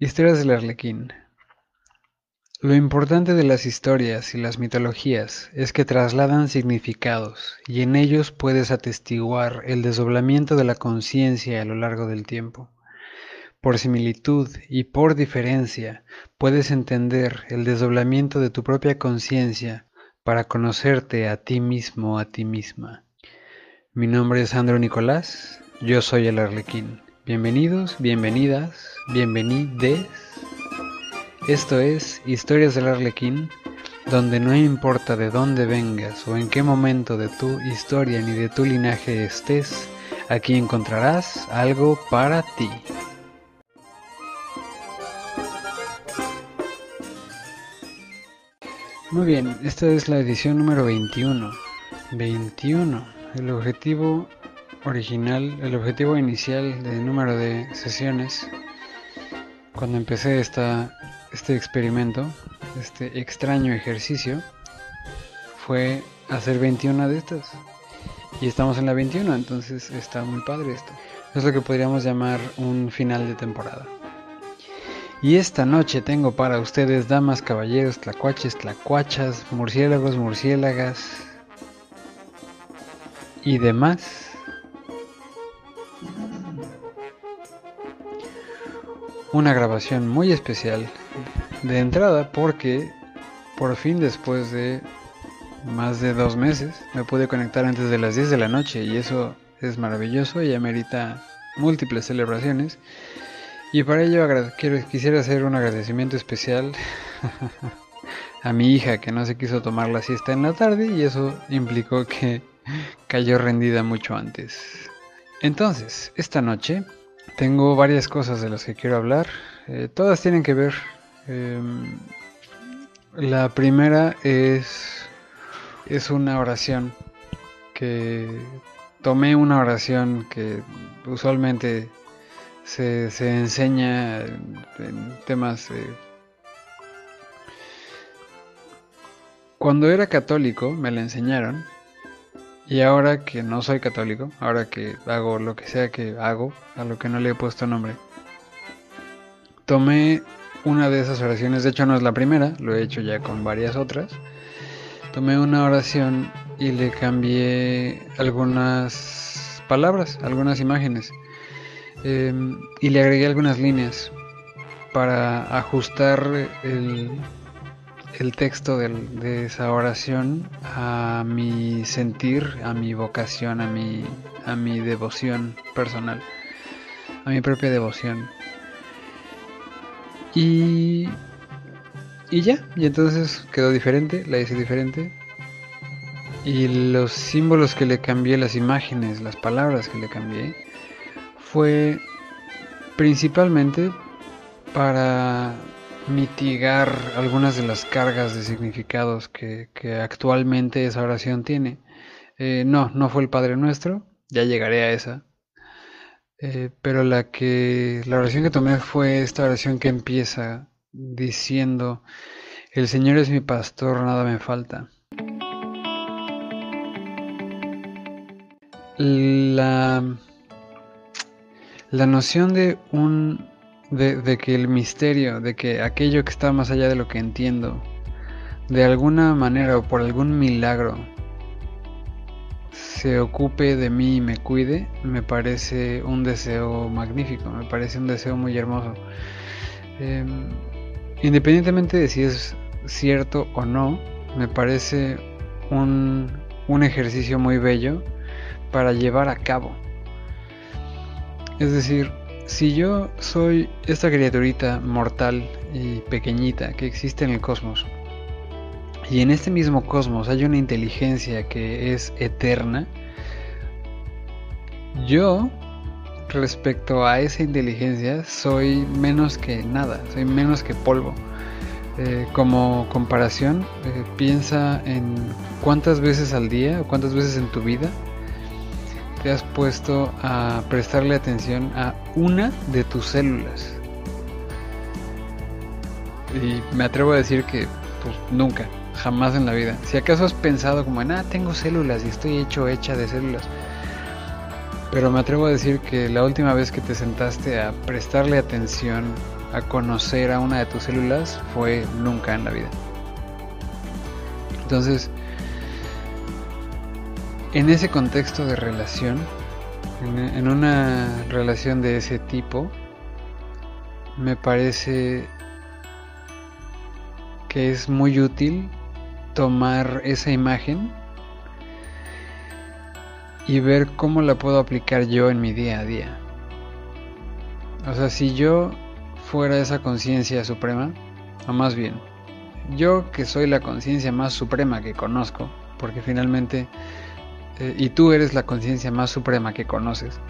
Historias del Arlequín. Lo importante de las historias y las mitologías es que trasladan significados y en ellos puedes atestiguar el desdoblamiento de la conciencia a lo largo del tiempo. Por similitud y por diferencia puedes entender el desdoblamiento de tu propia conciencia para conocerte a ti mismo, a ti misma. Mi nombre es Sandro Nicolás, yo soy el Arlequín. Bienvenidos, bienvenidas, bienvenides. Esto es Historias del Arlequín, donde no importa de dónde vengas o en qué momento de tu historia ni de tu linaje estés, aquí encontrarás algo para ti. Muy bien, esta es la edición número 21. 21. El objetivo original, el objetivo inicial del número de sesiones, cuando empecé esta, este experimento, este extraño ejercicio, fue hacer 21 de estas. Y estamos en la 21, entonces está muy padre esto. Es lo que podríamos llamar un final de temporada. Y esta noche tengo para ustedes, damas, caballeros, tlacuaches, tlacuachas, murciélagos, murciélagas y demás una grabación muy especial de entrada porque por fin después de más de dos meses me pude conectar antes de las 10 de la noche y eso es maravilloso y amerita múltiples celebraciones y para ello quiero, quisiera hacer un agradecimiento especial a mi hija que no se quiso tomar la siesta en la tarde y eso implicó que cayó rendida mucho antes. Entonces, esta noche tengo varias cosas de las que quiero hablar. Eh, todas tienen que ver. Em, la primera es, es una oración que tomé una oración que usualmente se, se enseña en temas... cuando era católico me la enseñaron y ahora que no soy católico, ahora que hago lo que sea que hago, a lo que no le he puesto nombre, tomé una de esas oraciones, de hecho no es la primera, lo he hecho ya con varias otras. Tomé una oración y le cambié algunas palabras, algunas imágenes. Em, y le agregué algunas líneas para ajustar el, el texto de, esa oración a mi sentir, a mi vocación, a mi, a mi devoción personal, a mi propia devoción. Y, y ya, y entonces quedó diferente, la hice diferente. Y los símbolos que le cambié, las imágenes, las palabras que le cambié, fue principalmente para mitigar algunas de las cargas de significados que, actualmente esa oración tiene. Eh, no, no fue el Padre Nuestro, ya llegaré a esa. Eh, pero la que la oración que tomé fue esta oración que empieza diciendo el Señor es mi pastor, nada me falta. La, la noción de un de, que el misterio, de que aquello que está más allá de lo que entiendo, de alguna manera o por algún milagro, se ocupe de mí y me cuide, me parece un deseo magnífico, me parece un deseo muy hermoso. Em, independientemente de si es cierto o no, me parece un, un ejercicio muy bello para llevar a cabo. Es decir, si yo soy esta criaturita mortal y pequeñita que existe en el cosmos, y en este mismo cosmos hay una inteligencia que es eterna, yo respecto a esa inteligencia soy menos que nada, soy menos que polvo. Eh, como comparación, eh, piensa en cuántas veces al día o cuántas veces en tu vida te has puesto a prestarle atención a una de tus células. Y me atrevo a decir que pues nunca, jamás en la vida. Si acaso has pensado como en, ah, tengo células y estoy hecho hecha de células. Pero me atrevo a decir que la última vez que te sentaste a prestarle atención a conocer a una de tus células fue nunca en la vida. Entonces, en ese contexto de relación, en, una relación de ese tipo, me parece que es muy útil tomar esa imagen y ver cómo la puedo aplicar yo en mi día a día. O sea, si yo fuera esa conciencia suprema, o más bien, yo que soy la conciencia más suprema que conozco, porque finalmente, eh, y tú eres la conciencia más suprema que conoces,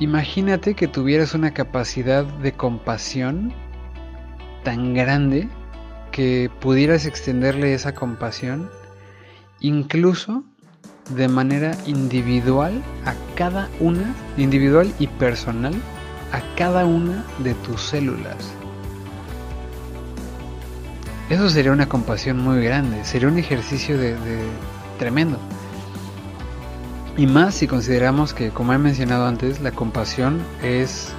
imagínate que tuvieras una capacidad de compasión tan grande que pudieras extenderle esa compasión incluso de manera individual a cada una, individual y personal, a cada una de tus células. Eso sería una compasión muy grande, sería un ejercicio de, tremendo. Y más si consideramos que, como he mencionado antes, la compasión es,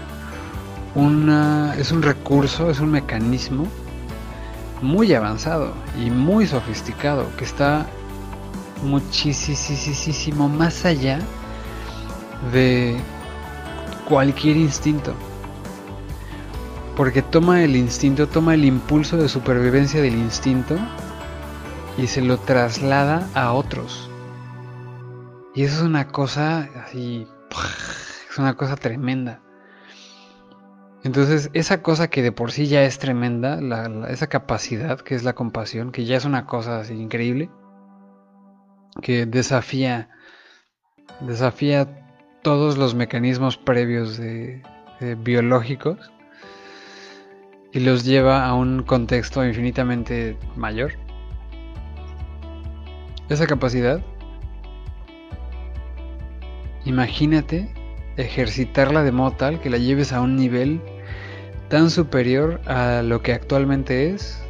una, es un recurso, es un mecanismo muy avanzado y muy sofisticado que está muchísimo más allá de cualquier instinto. Porque toma el instinto, toma el impulso de supervivencia del instinto y se lo traslada a otros. Y eso es una cosa así, es una cosa tremenda. Entonces, esa cosa que de por sí ya es tremenda, esa capacidad que es la compasión, que ya es una cosa así increíble, que desafía, desafía todos los mecanismos previos biológicos y los lleva a un contexto infinitamente mayor. Esa capacidad, imagínate ejercitarla de modo tal que la lleves a un nivel tan superior a lo que actualmente es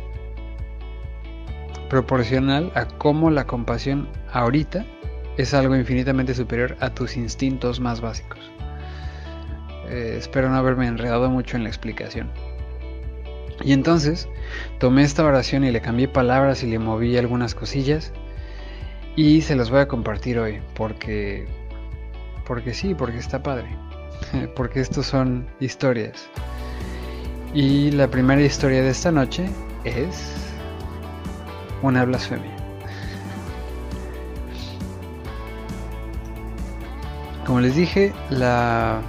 proporcional a cómo la compasión ahorita es algo infinitamente superior a tus instintos más básicos. Eh, espero no haberme enredado mucho en la explicación. Y entonces tomé esta oración y le cambié palabras y le moví algunas cosillas y se las voy a compartir hoy porque porque sí, porque está padre. porque estos son historias. Y la primera historia de esta noche es una blasfemia. Como les dije, la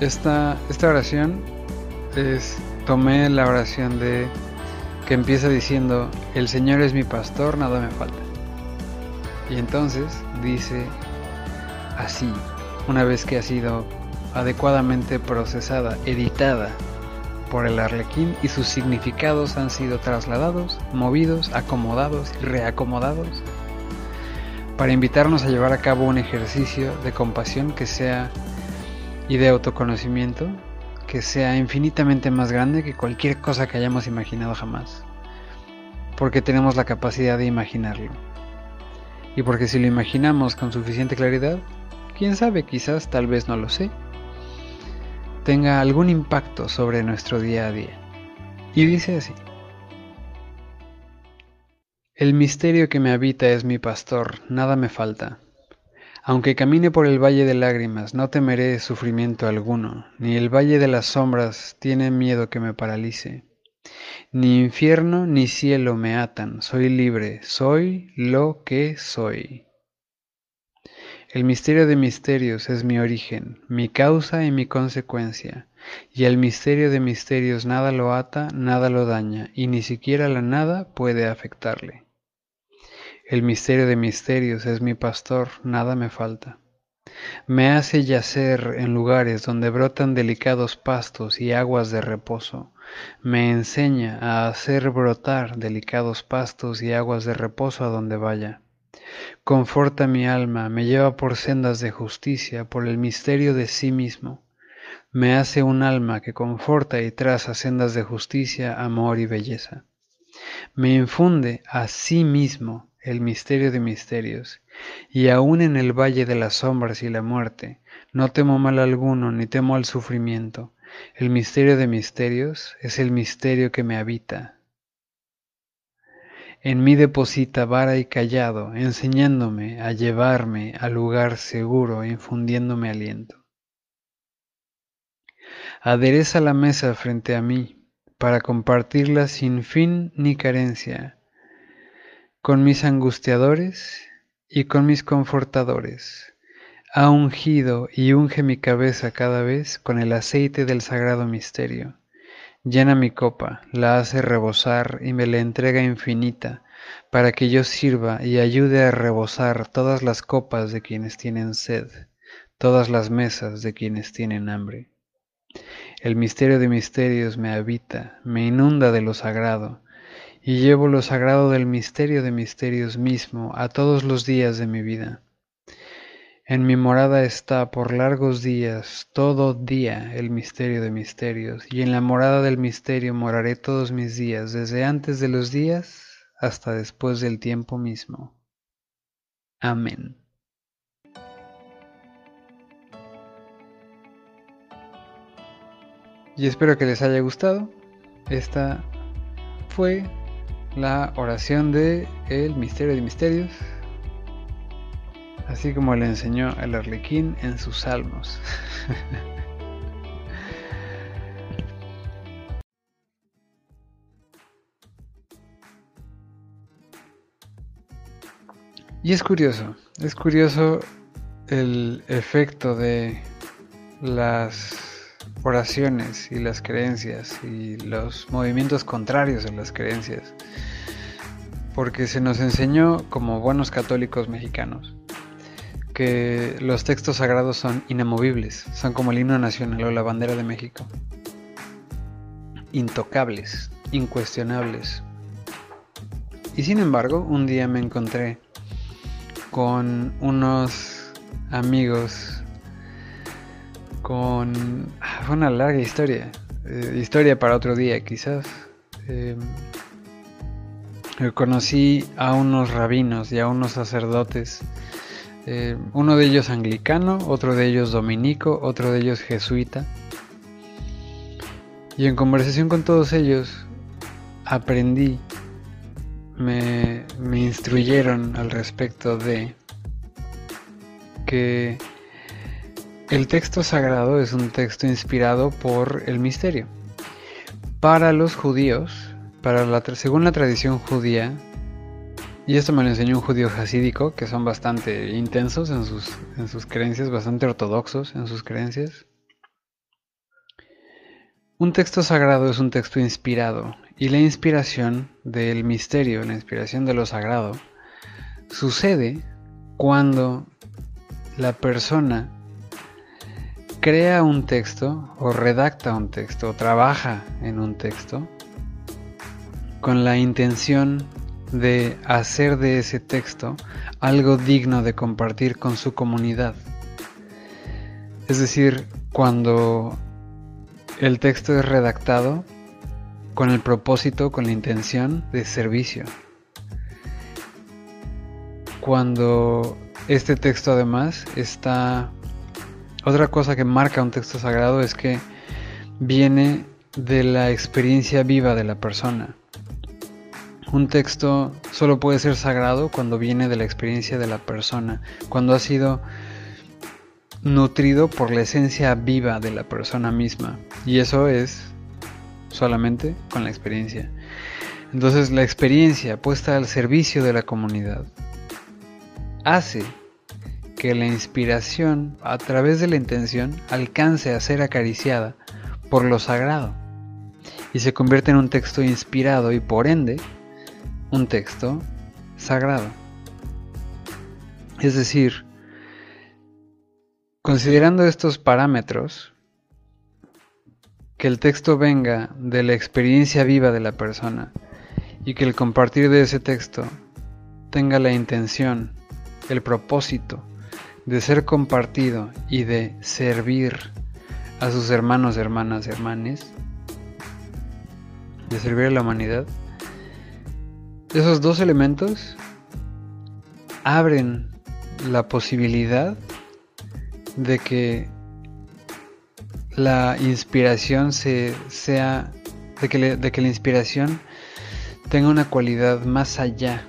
esta, esta oración es tomé la oración de que empieza diciendo el Señor es mi pastor, nada me falta. Y entonces dice así, una vez que ha sido adecuadamente procesada, editada por el arlequín y sus significados han sido trasladados, movidos, acomodados y reacomodados para invitarnos a llevar a cabo un ejercicio de compasión que sea y de autoconocimiento que sea infinitamente más grande que cualquier cosa que hayamos imaginado jamás. Porque tenemos la capacidad de imaginarlo. Y porque si lo imaginamos con suficiente claridad, quién sabe, quizás, tal vez no lo sé, tenga algún impacto sobre nuestro día a día. Y dice así. El misterio que me habita es mi pastor, nada me falta. Aunque camine por el valle de lágrimas, no temeré sufrimiento alguno, ni el valle de las sombras tiene miedo que me paralice. Ni infierno ni cielo me atan, soy libre, soy lo que soy. El misterio de misterios es mi origen, mi causa y mi consecuencia, y el misterio de misterios nada lo ata, nada lo daña, y ni siquiera la nada puede afectarle. El misterio de misterios es mi pastor, nada me falta. Me hace yacer en lugares donde brotan delicados pastos y aguas de reposo. Me enseña a hacer brotar delicados pastos y aguas de reposo a donde vaya. Conforta mi alma, me lleva por sendas de justicia, por el misterio de sí mismo. Me hace un alma que conforta y traza sendas de justicia, amor y belleza. Me infunde a sí mismo el misterio de misterios, y aun en el valle de las sombras y la muerte, no temo mal alguno ni temo al sufrimiento. El misterio de misterios es el misterio que me habita. En mí deposita vara y callado, enseñándome a llevarme al lugar seguro, infundiéndome aliento. Adereza la mesa frente a mí, para compartirla sin fin ni carencia, con mis angustiadores y con mis confortadores. Ha ungido y unge mi cabeza cada vez con el aceite del sagrado misterio. Llena mi copa, la hace rebosar y me la entrega infinita, para que yo sirva y ayude a rebosar todas las copas de quienes tienen sed, todas las mesas de quienes tienen hambre. El misterio de misterios me habita, me inunda de lo sagrado, y llevo lo sagrado del misterio de misterios mismo a todos los días de mi vida. En mi morada está por largos días, todo día, el misterio de misterios, y en la morada del misterio moraré todos mis días, desde antes de los días hasta después del tiempo mismo. Amén. Y espero que les haya gustado. Esta fue la oración de el misterio de misterios, así como le enseñó el arlequín en sus salmos. y es curioso, es curioso el efecto de las oraciones y las creencias y los movimientos contrarios a las creencias. Porque se nos enseñó como buenos católicos mexicanos que los textos sagrados son inamovibles, son como el himno nacional o la bandera de México. Intocables, incuestionables. Y sin embargo, un día me encontré con unos amigos con... Ah, fue una larga historia. Eh, historia para otro día quizás. Eh, conocí a unos rabinos y a unos sacerdotes. Eh, uno de ellos anglicano, otro de ellos dominico, otro de ellos jesuita. Y en conversación con todos ellos aprendí, me, me instruyeron al respecto de que el texto sagrado es un texto inspirado por el misterio. Para los judíos, para la, según la tradición judía, y esto me lo enseñó un judío hasídico, que son bastante intensos en sus, en sus creencias, bastante ortodoxos en sus creencias. Un texto sagrado es un texto inspirado, y la inspiración del misterio, la inspiración de lo sagrado, sucede cuando la persona crea un texto o redacta un texto o trabaja en un texto con la intención de hacer de ese texto algo digno de compartir con su comunidad. Es decir, cuando el texto es redactado con el propósito, con la intención de servicio. Cuando este texto además está otra cosa que marca un texto sagrado es que viene de la experiencia viva de la persona. Un texto solo puede ser sagrado cuando viene de la experiencia de la persona, cuando ha sido nutrido por la esencia viva de la persona misma. Y eso es solamente con la experiencia. Entonces la experiencia puesta al servicio de la comunidad hace que la inspiración, a través de la intención, alcance a ser acariciada por lo sagrado y se convierte en un texto inspirado y por ende un texto sagrado. Es decir, considerando estos parámetros, que el texto venga de la experiencia viva de la persona y que el compartir de ese texto tenga la intención, el propósito de ser compartido y de servir a sus hermanos, hermanas, hermanes, de servir a la humanidad, esos dos elementos abren la posibilidad de que la inspiración se, sea, de que, de que la inspiración tenga una cualidad más allá,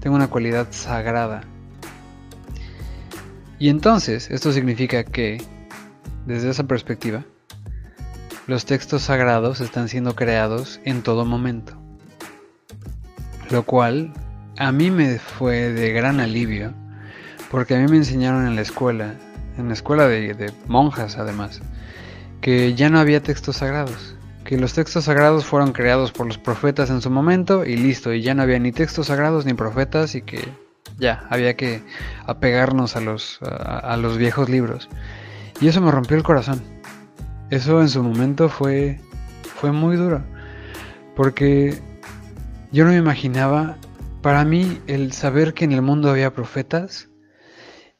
tenga una cualidad sagrada. Y entonces, esto significa que, desde esa perspectiva, los textos sagrados están siendo creados en todo momento. Lo cual a mí me fue de gran alivio, porque a mí me enseñaron en la escuela, en la escuela de, monjas además, que ya no había textos sagrados, que los textos sagrados fueron creados por los profetas en su momento y listo, y ya no había ni textos sagrados ni profetas y que ya había que apegarnos a los, a los viejos libros. Y eso me rompió el corazón. Eso en su momento fue, fue muy duro, porque yo no me imaginaba, para mí, el saber que en el mundo había profetas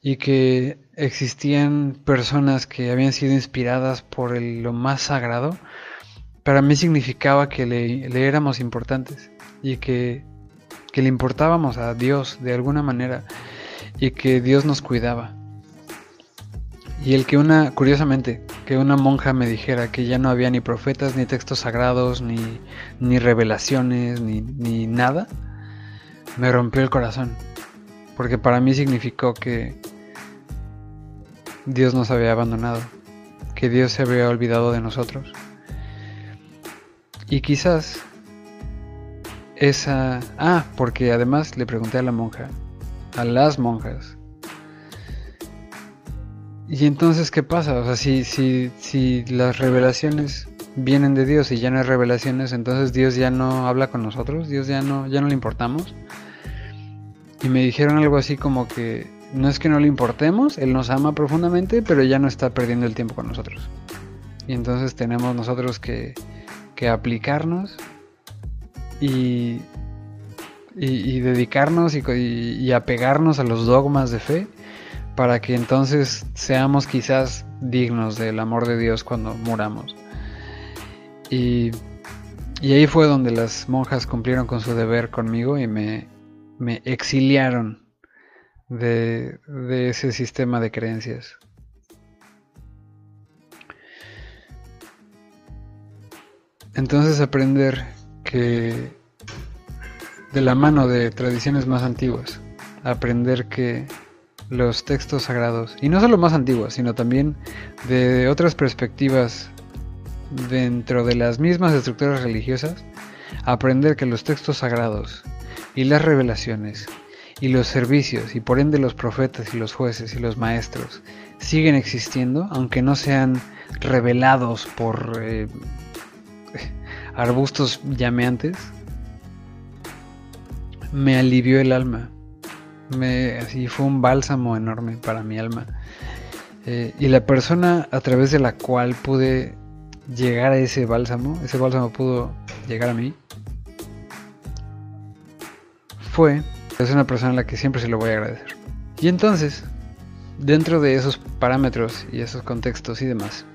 y que existían personas que habían sido inspiradas por lo más sagrado, para mí significaba que le, éramos importantes y que, que le importábamos a Dios de alguna manera y que Dios nos cuidaba. Y el que una, curiosamente, que una monja me dijera que ya no había ni profetas, ni textos sagrados, ni, ni revelaciones, ni, ni nada, me rompió el corazón. Porque para mí significó que Dios nos había abandonado, que Dios se había olvidado de nosotros. Y quizás esa... Ah, porque además le pregunté a la monja, a las monjas, y entonces, ¿qué pasa? O sea, si, si, si las revelaciones vienen de Dios y ya no hay revelaciones, entonces Dios ya no habla con nosotros, Dios ya no, ya no le importamos. Y me dijeron algo así como que no es que no le importemos, Él nos ama profundamente, pero ya no está perdiendo el tiempo con nosotros. Y entonces tenemos nosotros que, que aplicarnos y, y, dedicarnos y, apegarnos a los dogmas de fe para que entonces seamos quizás dignos del amor de Dios cuando muramos. Y, ahí fue donde las monjas cumplieron con su deber conmigo y me, exiliaron de, de ese sistema de creencias. Entonces aprender que de la mano de tradiciones más antiguas, aprender que los textos sagrados, y no solo más antiguos, sino también de otras perspectivas dentro de las mismas estructuras religiosas, aprender que los textos sagrados y las revelaciones y los servicios y por ende los profetas y los jueces y los maestros siguen existiendo, aunque no sean revelados por eh, arbustos llameantes, me alivió el alma me, así fue un bálsamo enorme para mi alma. Eh, y la persona a través de la cual pude llegar a ese bálsamo, ese bálsamo pudo llegar a mí, fue, es una persona a la que siempre se lo voy a agradecer. Y entonces, dentro de esos parámetros y esos contextos y demás,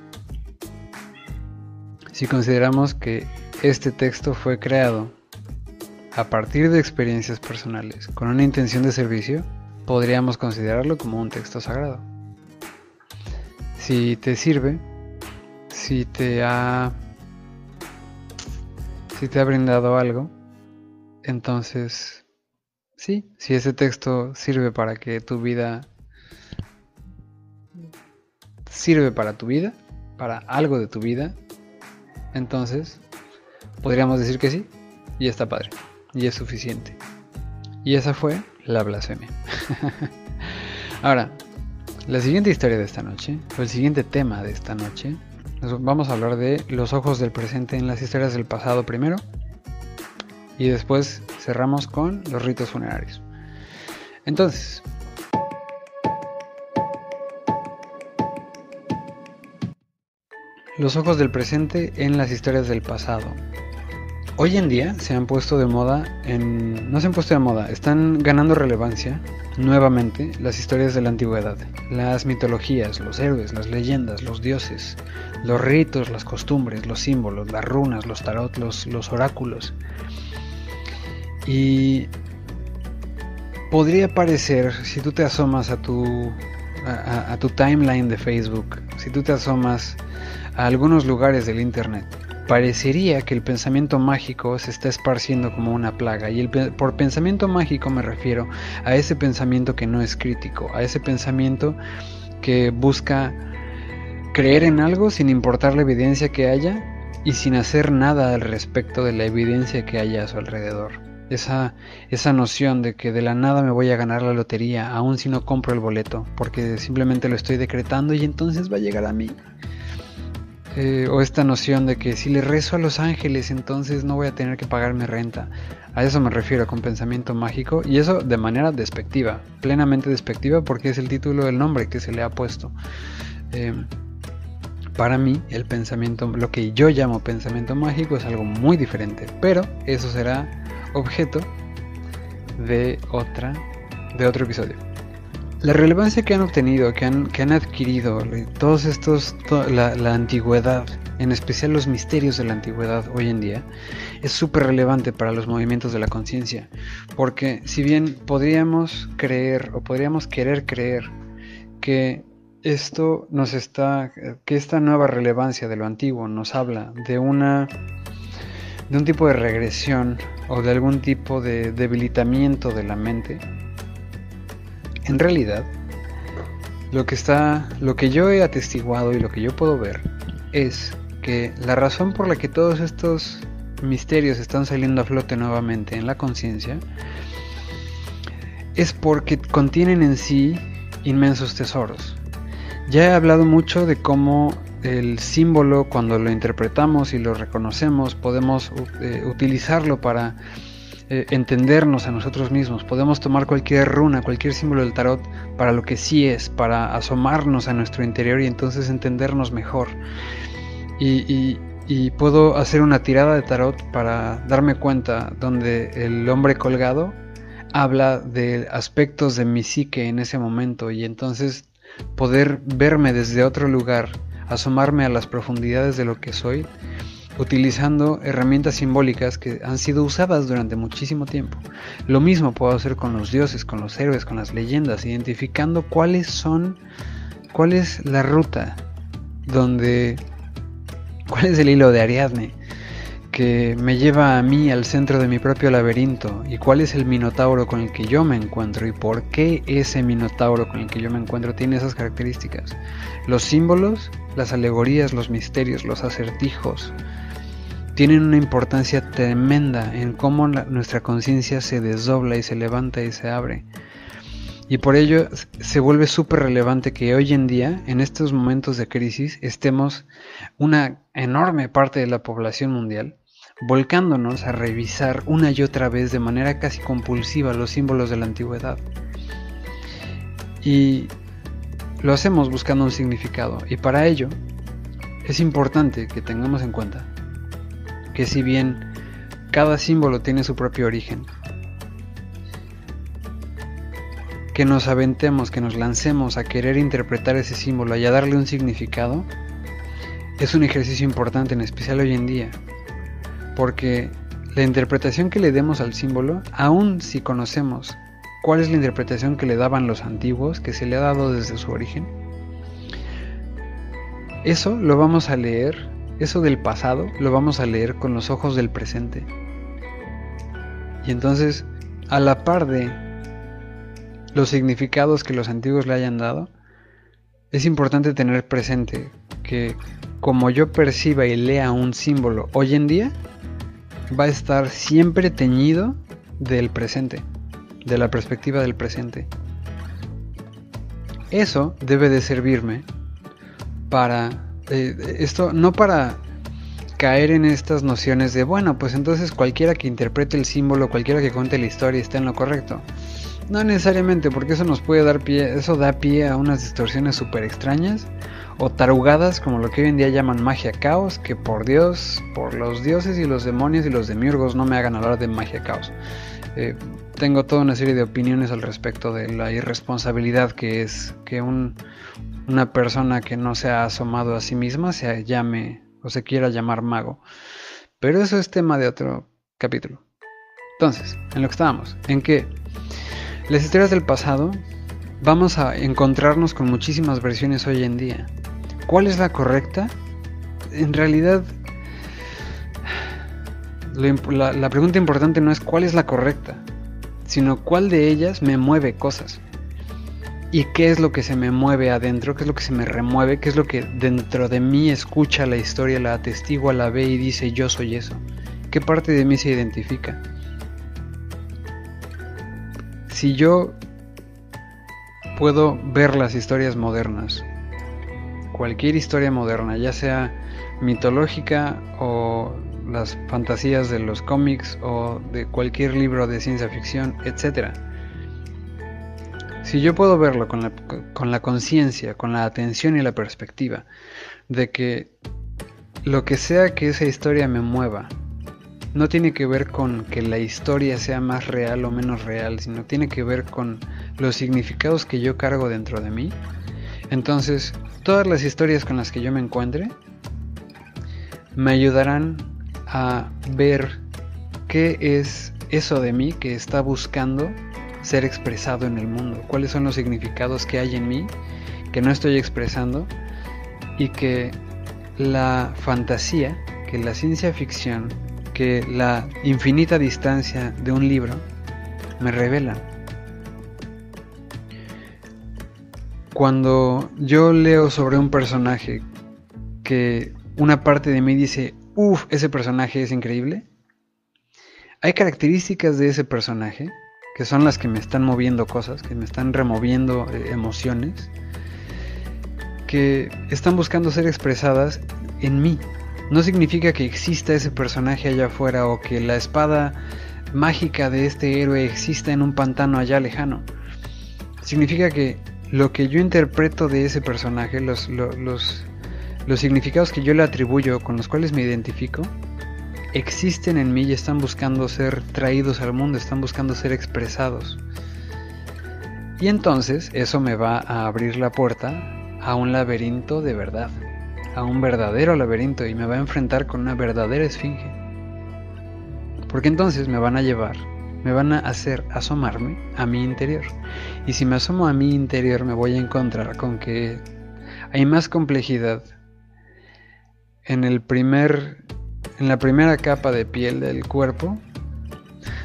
si consideramos que este texto fue creado a partir de experiencias personales con una intención de servicio, podríamos considerarlo como un texto sagrado. Si te sirve, si te ha si te ha brindado algo, entonces sí, si ese texto sirve para que tu vida sirve para tu vida, para algo de tu vida, entonces podríamos decir que sí y está padre y es suficiente. Y esa fue la blasfemia. Ahora, la siguiente historia de esta noche, o el siguiente tema de esta noche, vamos a hablar de los ojos del presente en las historias del pasado primero, y después cerramos con los ritos funerarios. Entonces, los ojos del presente en las historias del pasado. Hoy en día se han puesto de moda, en, no se han puesto de moda, están ganando relevancia nuevamente las historias de la antigüedad, las mitologías, los héroes, las leyendas, los dioses, los ritos, las costumbres, los símbolos, las runas, los tarot, los, los oráculos. Y podría parecer, si tú te asomas a tu, a, tu timeline de Facebook, si tú te asomas a algunos lugares del Internet, parecería que el pensamiento mágico se está esparciendo como una plaga. Y el, por pensamiento mágico me refiero a ese pensamiento que no es crítico, a ese pensamiento que busca creer en algo sin importar la evidencia que haya y sin hacer nada al respecto de la evidencia que haya a su alrededor. Esa, esa noción de que de la nada me voy a ganar la lotería, aun si no compro el boleto, porque simplemente lo estoy decretando y entonces va a llegar a mí. Eh, o esta noción de que si le rezo a los ángeles, entonces no voy a tener que pagarme renta. A eso me refiero con pensamiento mágico y eso de manera despectiva, plenamente despectiva porque es el título del nombre que se le ha puesto. Eh, para mí, el pensamiento, lo que yo llamo pensamiento mágico es algo muy diferente, pero eso será objeto de otra de otro episodio. La relevancia que han obtenido, que han, que han adquirido todos estos, la, la antigüedad, en especial los misterios de la antigüedad hoy en día, es súper relevante para los movimientos de la conciencia, porque si bien podríamos creer o podríamos querer creer que esto nos está, que esta nueva relevancia de lo antiguo nos habla de una, de un tipo de regresión o de algún tipo de debilitamiento de la mente. En realidad, lo que está, lo que yo he atestiguado y lo que yo puedo ver es que la razón por la que todos estos misterios están saliendo a flote nuevamente en la conciencia es porque contienen en sí inmensos tesoros. Ya he hablado mucho de cómo el símbolo, cuando lo interpretamos y lo reconocemos, podemos eh, utilizarlo para eh, entendernos a nosotros mismos. Podemos tomar cualquier runa, cualquier símbolo del tarot para lo que sí es, para asomarnos a nuestro interior y entonces entendernos mejor. Y, y puedo hacer una tirada de tarot para darme cuenta donde el hombre colgado habla de aspectos de mi psique en ese momento y entonces poder verme desde otro lugar, asomarme a las profundidades de lo que soy, utilizando herramientas simbólicas que han sido usadas durante muchísimo tiempo. Lo mismo puedo hacer con los dioses, con los héroes, con las leyendas, identificando cuáles son, cuál es la ruta donde, cuál es el hilo de Ariadne que me lleva a mí al centro de mi propio laberinto y cuál es el minotauro con el que yo me encuentro y por qué ese minotauro con el que yo me encuentro tiene esas características. Los símbolos, las alegorías, los misterios, los acertijos tienen una importancia tremenda en cómo nuestra conciencia se desdobla y se levanta y se abre. Y por ello se vuelve súper relevante que hoy en día, en estos momentos de crisis, estemos una enorme parte de la población mundial volcándonos a revisar una y otra vez de manera casi compulsiva los símbolos de la antigüedad. Y lo hacemos buscando un significado. Y para ello es importante que tengamos en cuenta que si bien cada símbolo tiene su propio origen, que nos aventemos, que nos lancemos a querer interpretar ese símbolo y a darle un significado, es un ejercicio importante, en especial hoy en día, porque la interpretación que le demos al símbolo, aun si conocemos cuál es la interpretación que le daban los antiguos, que se le ha dado desde su origen, eso lo vamos a leer, eso del pasado lo vamos a leer con los ojos del presente. Y entonces, a la par de los significados que los antiguos le hayan dado, es importante tener presente que como yo perciba y lea un símbolo hoy en día, va a estar siempre teñido del presente, de la perspectiva del presente. Eso debe de servirme para eh, esto, no para caer en estas nociones de, bueno, pues entonces cualquiera que interprete el símbolo, cualquiera que cuente la historia está en lo correcto. No necesariamente, porque eso nos puede dar pie, eso da pie a unas distorsiones súper extrañas o tarugadas como lo que hoy en día llaman magia caos, que por Dios, por los dioses y los demonios y los demiurgos no me hagan hablar de magia caos. Eh, tengo toda una serie de opiniones al respecto de la irresponsabilidad que es que una persona que no se ha asomado a sí misma se llame o se quiera llamar mago. Pero eso es tema de otro capítulo. Entonces, en lo que estábamos, en que Las historias del pasado vamos a encontrarnos con muchísimas versiones hoy en día. ¿Cuál es la correcta? En realidad, la, la, pregunta importante no es cuál es la correcta, sino cuál de ellas me mueve cosas. Y qué es lo que se me mueve adentro, qué es lo que se me remueve, qué es lo que dentro de mí escucha la historia, la atestigua, la ve y dice yo soy eso. ¿Qué parte de mí se identifica? Si yo puedo ver las historias modernas, cualquier historia moderna, ya sea mitológica o las fantasías de los cómics o de cualquier libro de ciencia ficción, etc. Si yo puedo verlo con la, con la conciencia, con la atención y la perspectiva de que lo que sea que esa historia me mueva, no tiene que ver con que la historia sea más real o menos real, sino tiene que ver con los significados que yo cargo dentro de mí. Entonces, todas las historias con las que yo me encuentre me ayudarán a ver qué es eso de mí que está buscando ser expresado en el mundo, cuáles son los significados que hay en mí que no estoy expresando y que la fantasía, que la ciencia ficción, que la infinita distancia de un libro me revelan. Cuando yo leo sobre un personaje que una parte de mí dice, uff, ese personaje es increíble, hay características de ese personaje que son las que me están moviendo cosas, que me están removiendo eh, emociones, que están buscando ser expresadas en mí. No significa que exista ese personaje allá afuera o que la espada mágica de este héroe exista en un pantano allá lejano. Significa que lo que yo interpreto de ese personaje, los, los, los significados que yo le atribuyo, con los cuales me identifico, existen en mí y están buscando ser traídos al mundo, están buscando ser expresados. Y entonces eso me va a abrir la puerta a un laberinto de verdad, a un verdadero laberinto y me va a enfrentar con una verdadera esfinge. Porque entonces me van a llevar, me van a hacer asomarme a mi interior. Y si me asomo a mi interior me voy a encontrar con que hay más complejidad en el primer en la primera capa de piel del cuerpo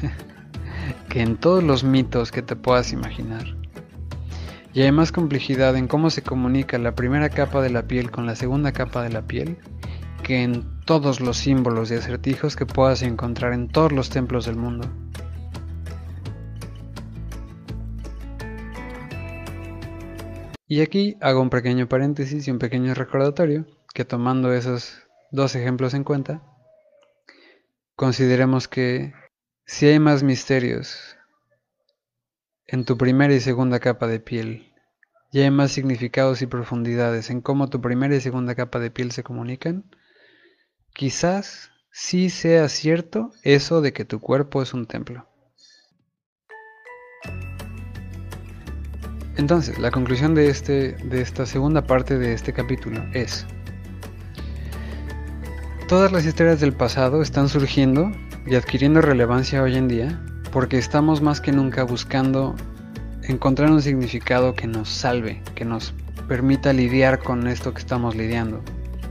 que en todos los mitos que te puedas imaginar. Y hay más complejidad en cómo se comunica la primera capa de la piel con la segunda capa de la piel que en todos los símbolos y acertijos que puedas encontrar en todos los templos del mundo. Y aquí hago un pequeño paréntesis y un pequeño recordatorio que tomando esos dos ejemplos en cuenta, consideremos que si hay más misterios en tu primera y segunda capa de piel, y hay más significados y profundidades en cómo tu primera y segunda capa de piel se comunican, quizás sí sea cierto eso de que tu cuerpo es un templo. Entonces, la conclusión de, este, de esta segunda parte de este capítulo es, todas las historias del pasado están surgiendo y adquiriendo relevancia hoy en día porque estamos más que nunca buscando encontrar un significado que nos salve, que nos permita lidiar con esto que estamos lidiando,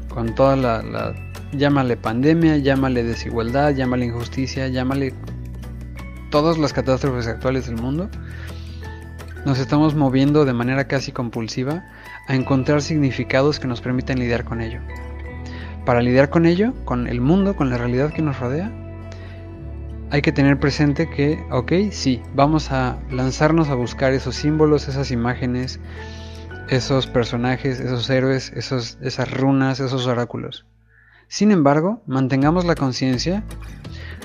con toda la, llámale pandemia, llámale desigualdad, llámale injusticia, llámale todas las catástrofes actuales del mundo, nos estamos moviendo de manera casi compulsiva a encontrar significados que nos permitan lidiar con ello para lidiar con ello, con el mundo, con la realidad que nos rodea, hay que tener presente que, ok, sí, vamos a lanzarnos a buscar esos símbolos, esas imágenes, esos personajes, esos héroes, esos, esas runas, esos oráculos. Sin embargo, mantengamos la conciencia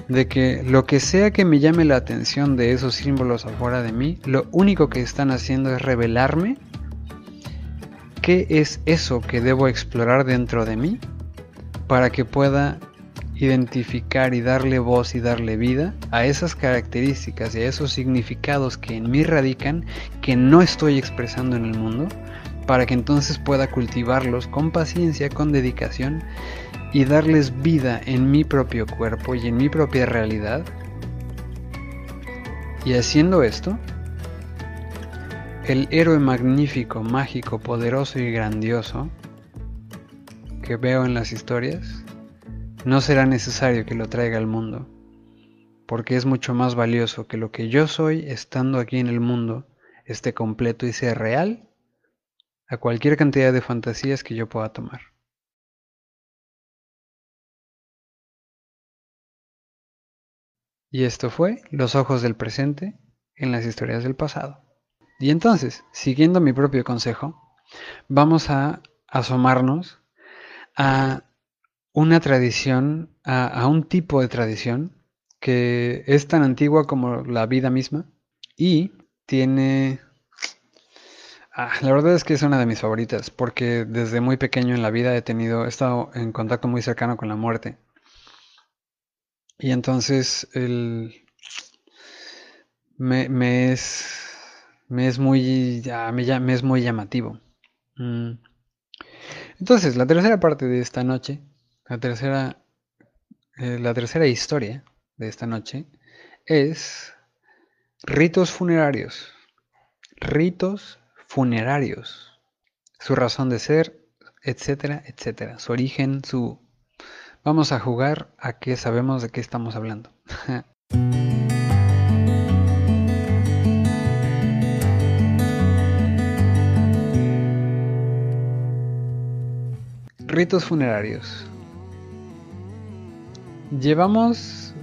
de que lo que sea que me llame la atención de esos símbolos afuera de mí, lo único que están haciendo es revelarme qué es eso que debo explorar dentro de mí para que pueda identificar y darle voz y darle vida a esas características y a esos significados que en mí radican, que no estoy expresando en el mundo, para que entonces pueda cultivarlos con paciencia, con dedicación y darles vida en mi propio cuerpo y en mi propia realidad. Y haciendo esto, el héroe magnífico, mágico, poderoso y grandioso que veo en las historias, no será necesario que lo traiga al mundo, porque es mucho más valioso que lo que yo soy estando aquí en el mundo esté completo y sea real a cualquier cantidad de fantasías que yo pueda tomar. Y esto fue Los ojos del presente en las historias del pasado. Y entonces, siguiendo mi propio consejo, vamos a asomarnos a una tradición, a, un tipo de tradición que es tan antigua como la vida misma y tiene... Ah, la verdad es que es una de mis favoritas porque desde muy pequeño en la vida he tenido, he estado en contacto muy cercano con la muerte. Y entonces el, me, es, me es muy, me, es muy llamativo. Mm. Entonces, la tercera parte de esta noche, la tercera, eh, la tercera historia de esta noche es ritos funerarios. Ritos funerarios. Su razón de ser, etcétera, etcétera. Su origen, su... Vamos a jugar a que sabemos de qué estamos hablando. Ritos funerarios. Llevamos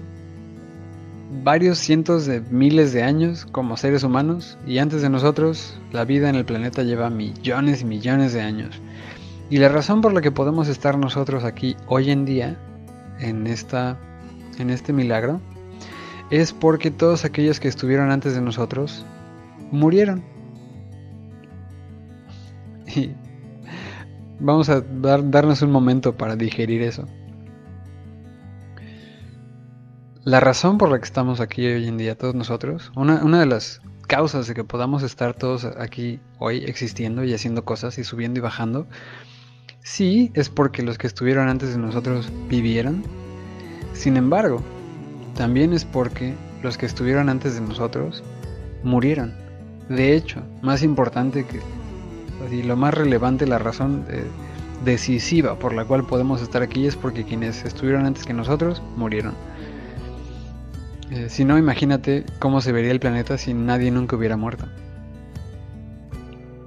varios cientos de miles de años como seres humanos y antes de nosotros la vida en el planeta lleva millones y millones de años. Y la razón por la que podemos estar nosotros aquí hoy en día en esta en este milagro es porque todos aquellos que estuvieron antes de nosotros murieron. Y Vamos a darnos un momento para digerir eso. La razón por la que estamos aquí hoy en día, todos nosotros, una, una de las causas de que podamos estar todos aquí hoy existiendo y haciendo cosas y subiendo y bajando, sí es porque los que estuvieron antes de nosotros vivieron. Sin embargo, también es porque los que estuvieron antes de nosotros murieron. De hecho, más importante que y lo más relevante, la razón eh, decisiva por la cual podemos estar aquí es porque quienes estuvieron antes que nosotros murieron. Eh, si no, imagínate cómo se vería el planeta si nadie nunca hubiera muerto.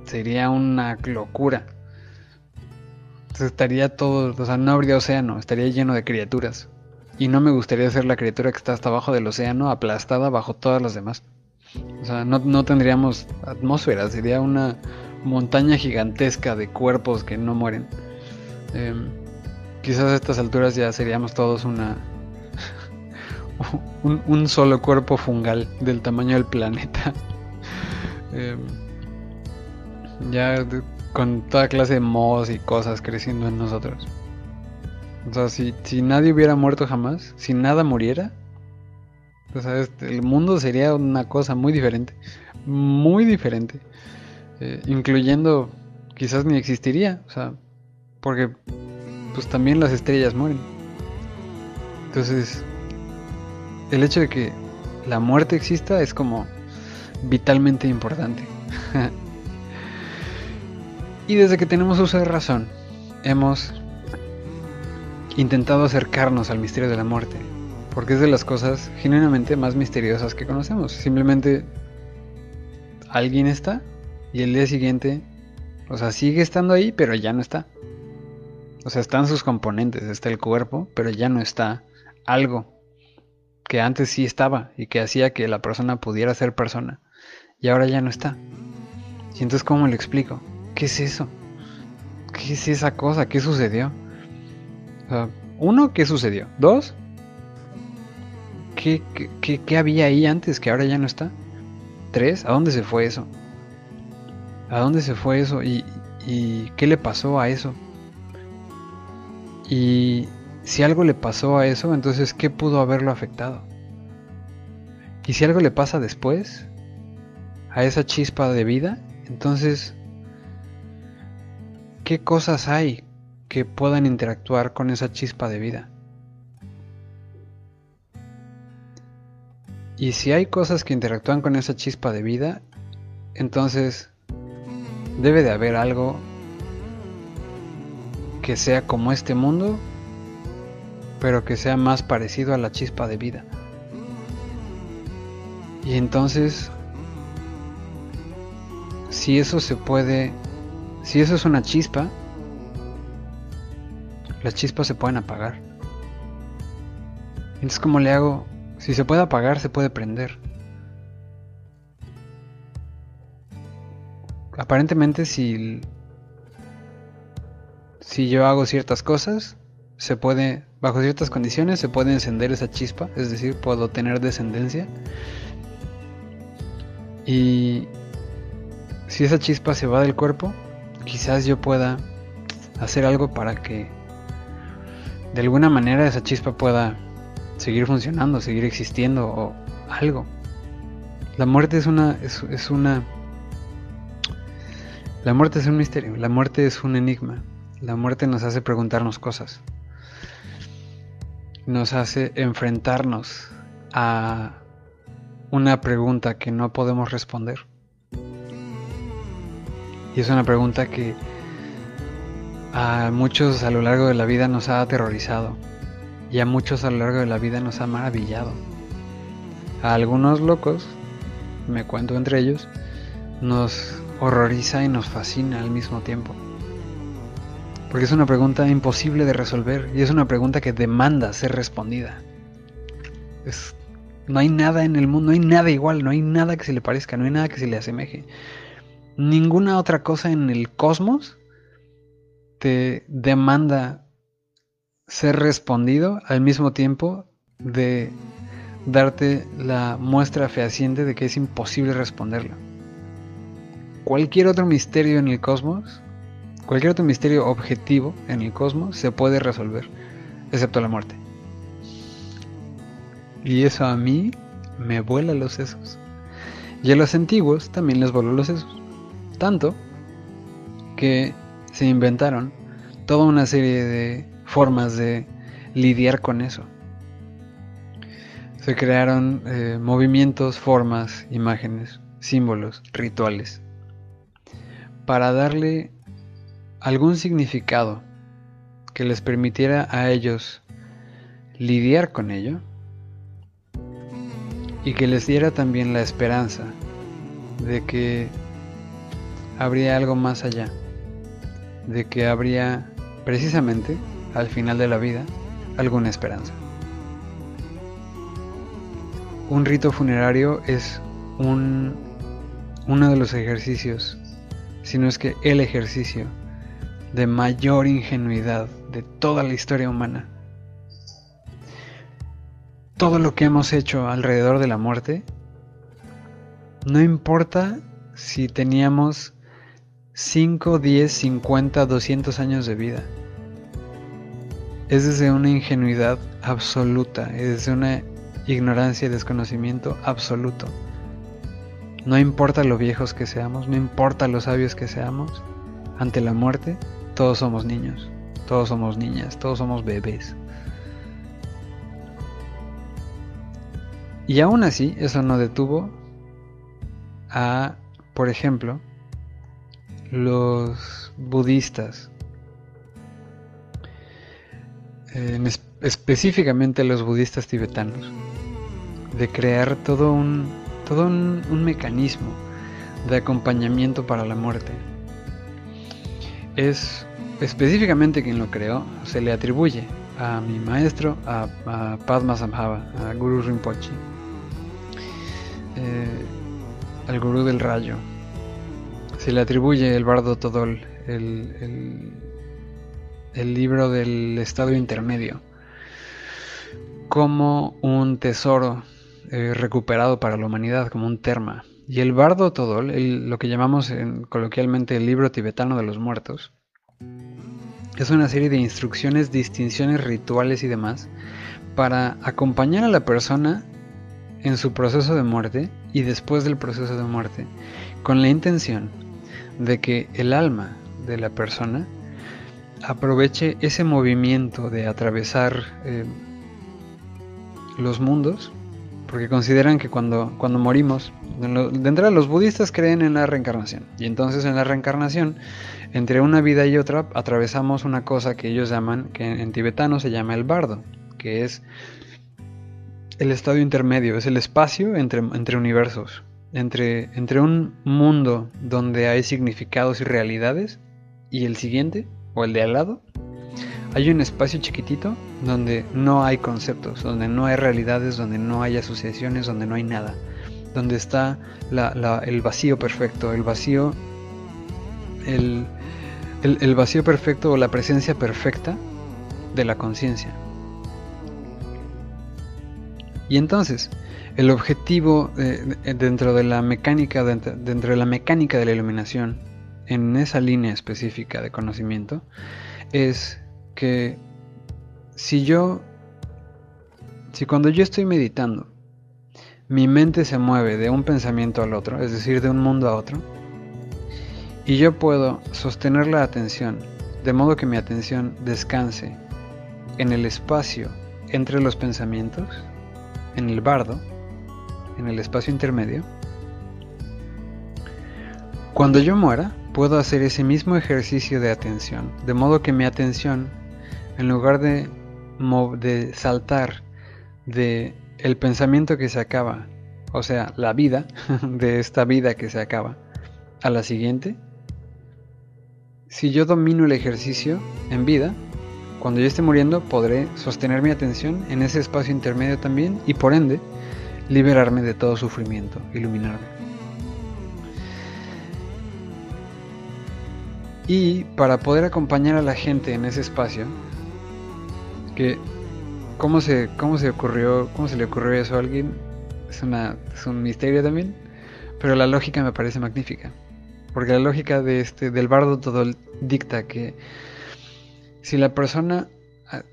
Sería una locura. estaría todo, o sea, no habría océano, estaría lleno de criaturas. Y no me gustaría ser la criatura que está hasta abajo del océano, aplastada bajo todas las demás. O sea, no, no tendríamos atmósfera, sería una, montaña gigantesca de cuerpos que no mueren. Em, quizás a estas alturas ya seríamos todos una un, solo cuerpo fungal del tamaño del planeta. Em, ya con toda clase de mohos y cosas creciendo en nosotros. O sea, si, si nadie hubiera muerto jamás, si nada muriera, pues, el mundo sería una cosa muy diferente. Muy diferente. Eh, incluyendo quizás ni existiría, o sea, porque pues también las estrellas mueren. Entonces, el hecho de que la muerte exista es como vitalmente importante. y desde que tenemos uso de razón, hemos intentado acercarnos al misterio de la muerte, porque es de las cosas genuinamente más misteriosas que conocemos. Simplemente alguien está y el día siguiente, o sea, sigue estando ahí, pero ya no está. O sea, están sus componentes, está el cuerpo, pero ya no está algo que antes sí estaba y que hacía que la persona pudiera ser persona. Y ahora ya no está. Y entonces, ¿cómo le explico? ¿Qué es eso? ¿Qué es esa cosa? ¿Qué sucedió? uno, ¿qué sucedió? Dos, ¿qué, qué, qué había ahí antes que ahora ya no está? Tres, ¿a dónde se fue eso? ¿A dónde se fue eso? ¿Y, qué le pasó a eso? Y si algo le pasó a eso, entonces ¿qué pudo haberlo afectado? Y si algo le pasa después, a esa chispa de vida, entonces, ¿qué cosas hay que puedan interactuar con esa chispa de vida? Y si hay cosas que interactúan con esa chispa de vida, entonces debe de haber algo que sea como este mundo, pero que sea más parecido a la chispa de vida. Y entonces, si eso se puede, si eso es una chispa, las chispas se pueden apagar. Entonces, ¿cómo le hago? Si se puede apagar, se puede prender. Aparentemente, si si yo hago ciertas cosas, se puede, bajo ciertas condiciones, se puede encender esa chispa, es decir, puedo tener descendencia. Y si esa chispa se va del cuerpo, quizás yo pueda hacer algo para que de alguna manera esa chispa pueda seguir funcionando, seguir existiendo o algo. La muerte es una es, es una la muerte es un misterio, la muerte es un enigma. La muerte nos hace preguntarnos cosas. Nos hace enfrentarnos a una pregunta que no podemos responder. Y es una pregunta que a muchos a lo largo de la vida nos ha aterrorizado. Y a muchos a lo largo de la vida nos ha maravillado. A algunos locos, me cuento entre ellos, nos horroriza y nos fascina al mismo tiempo. Porque es una pregunta imposible de resolver y es una pregunta que demanda ser respondida. no hay nada en el mundo, no hay nada igual, no hay nada que se le parezca, no hay nada que se le asemeje. Ninguna otra cosa en el cosmos te demanda ser respondido al mismo tiempo de darte la muestra fehaciente de que es imposible responderlo. Cualquier otro misterio en el cosmos Cualquier otro misterio objetivo en el cosmos se puede resolver, excepto la muerte. Y eso a mí me vuela los sesos. Y a los antiguos también les voló los sesos. Tanto que se inventaron toda una serie de formas de lidiar con eso. Se crearon eh, movimientos, formas, imágenes, símbolos, rituales, para darle algún significado que les permitiera a ellos lidiar con ello y que les diera también la esperanza de que habría algo más allá, de que habría precisamente al final de la vida alguna esperanza. Un rito funerario es un, uno de los ejercicios, si no es que el ejercicio de mayor ingenuidad de toda la historia humana. Todo lo que hemos hecho alrededor de la muerte, no importa si teníamos 5, 10, 50, 200 años de vida. Es desde una ingenuidad absoluta, es desde una ignorancia y desconocimiento absoluto. No importa lo viejos que seamos, no importa lo sabios que seamos, ante la muerte todos somos niños, todos somos niñas, todos somos bebés. Y aún así, eso no detuvo a, por ejemplo, los budistas, específicamente los budistas tibetanos, de crear todo un, todo un mecanismo de acompañamiento para la muerte es específicamente quien lo creó, se le atribuye a mi maestro, a, Padma Sambhava, a Guru Rinpoche, eh, al Gurú del Rayo. Se le atribuye el Bardo Todol, el, el, libro del estado intermedio, como un tesoro eh, recuperado para la humanidad, como un terma. Y el bardo Todol, lo que llamamos coloquialmente el libro tibetano de los muertos, es una serie de instrucciones, distinciones, rituales y demás para acompañar a la persona en su proceso de muerte y después del proceso de muerte, con la intención de que el alma de la persona aproveche ese movimiento de atravesar eh, los mundos porque consideran que cuando, cuando morimos, de entrada los budistas creen en la reencarnación, y entonces en la reencarnación, entre una vida y otra, atravesamos una cosa que ellos llaman, que en tibetano se llama el bardo, que es el estadio intermedio, es el espacio entre, entre universos, entre, entre un mundo donde hay significados y realidades, y el siguiente, o el de al lado, hay un espacio chiquitito donde no hay conceptos, donde no hay realidades, donde no hay asociaciones, donde no hay nada, donde está el vacío perfecto, el vacío, el, vacío perfecto o la presencia perfecta de la conciencia. Y entonces, el objetivo dentro de la mecánica, dentro de la mecánica de la iluminación, en esa línea específica de conocimiento, es que si yo, si cuando yo estoy meditando, mi mente se mueve de un pensamiento al otro, es decir, de un mundo a otro, y yo puedo sostener la atención, de modo que mi atención descanse en el espacio entre los pensamientos, en el bardo, en el espacio intermedio, cuando yo muera, puedo hacer ese mismo ejercicio de atención, de modo que mi atención en lugar de, saltar de el pensamiento que se acaba, o sea, la vida, de esta vida que se acaba, a la siguiente, si yo domino el ejercicio en vida, cuando yo esté muriendo podré sostener mi atención en ese espacio intermedio también y por ende liberarme de todo sufrimiento, iluminarme. Y para poder acompañar a la gente en ese espacio, que cómo se cómo se ocurrió cómo se le ocurrió eso a alguien es una es un misterio también pero la lógica me parece magnífica porque la lógica de este del bardo todo dicta que si la persona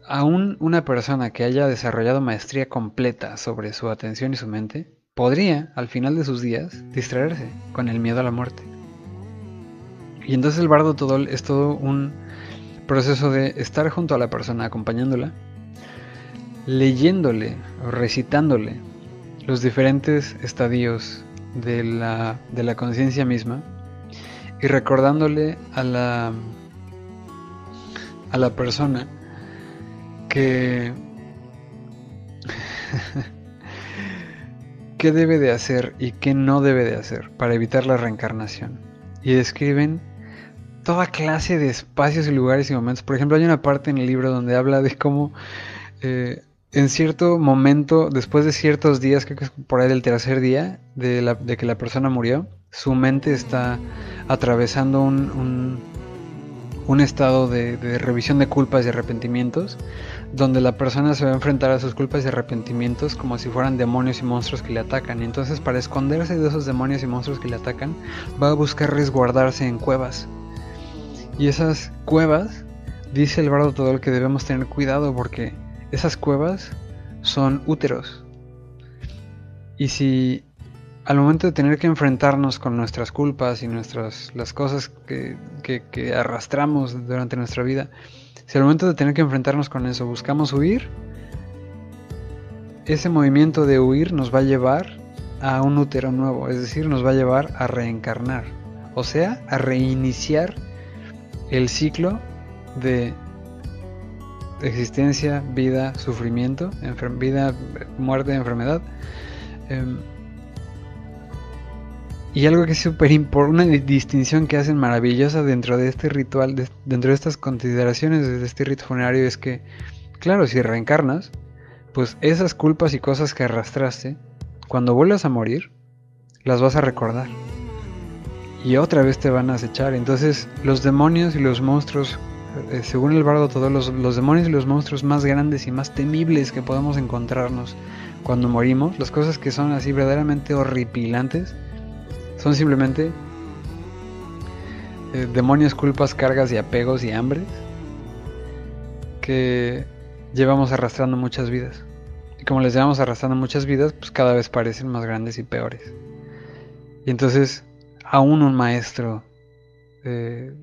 aún una persona que haya desarrollado maestría completa sobre su atención y su mente podría al final de sus días distraerse con el miedo a la muerte. Y entonces el bardo todo es todo un proceso de estar junto a la persona acompañándola, leyéndole o recitándole los diferentes estadios de la, de la conciencia misma y recordándole a la, a la persona que qué debe de hacer y qué no debe de hacer para evitar la reencarnación. Y describen toda clase de espacios y lugares y momentos. Por ejemplo, hay una parte en el libro donde habla de cómo eh, en cierto momento, después de ciertos días, creo que es por ahí del tercer día de, que la persona murió, su mente está atravesando un, un, estado de, de, revisión de culpas y arrepentimientos, donde la persona se va a enfrentar a sus culpas y arrepentimientos como si fueran demonios y monstruos que le atacan. Y entonces para esconderse de esos demonios y monstruos que le atacan, va a buscar resguardarse en cuevas y esas cuevas, dice el bardo Todol que debemos tener cuidado porque esas cuevas son úteros. Y si al momento de tener que enfrentarnos con nuestras culpas y nuestras las cosas que, que, arrastramos durante nuestra vida, si al momento de tener que enfrentarnos con eso buscamos huir, ese movimiento de huir nos va a llevar a un útero nuevo, es decir, nos va a llevar a reencarnar, o sea, a reiniciar el ciclo de existencia, vida, sufrimiento, vida, muerte, enfermedad. Em, y algo que es súper importante, una distinción que hacen maravillosa dentro de este ritual, dentro de estas consideraciones de este rito funerario es que, claro, si reencarnas, pues esas culpas y cosas que arrastraste, cuando vuelvas a morir, las vas a recordar y otra vez te van a acechar. Entonces los demonios y los monstruos, eh, según el bardo todos los, demonios y los monstruos más grandes y más temibles que podemos encontrarnos cuando morimos, las cosas que son así verdaderamente horripilantes, son simplemente eh, demonios, culpas, cargas y apegos y hambres que llevamos arrastrando muchas vidas. Y como les llevamos arrastrando muchas vidas, pues cada vez parecen más grandes y peores. Y entonces aún un maestro, eh,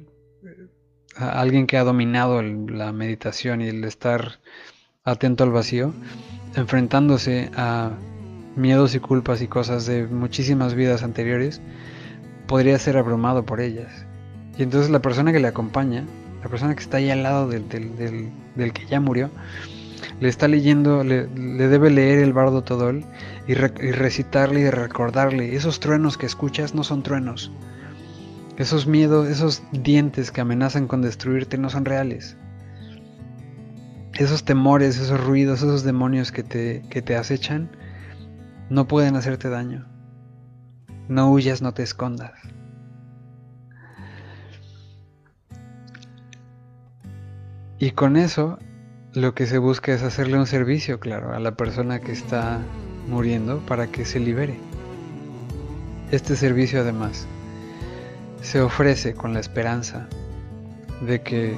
alguien que ha dominado la meditación y el estar atento al vacío, enfrentándose a miedos y culpas y cosas de muchísimas vidas anteriores, podría ser abrumado por ellas. Y entonces la persona que le acompaña, la persona que está ahí al lado del, del, que ya murió, le está leyendo, le, debe leer el bardo Todol y, y, recitarle y recordarle, esos truenos que escuchas no son truenos. Esos miedos, esos dientes que amenazan con destruirte no son reales. Esos temores, esos ruidos, esos demonios que te, que te acechan, no pueden hacerte daño. No huyas, no te escondas. Y con eso lo que se busca es hacerle un servicio, claro, a la persona que está muriendo para que se libere. Este servicio además se ofrece con la esperanza de que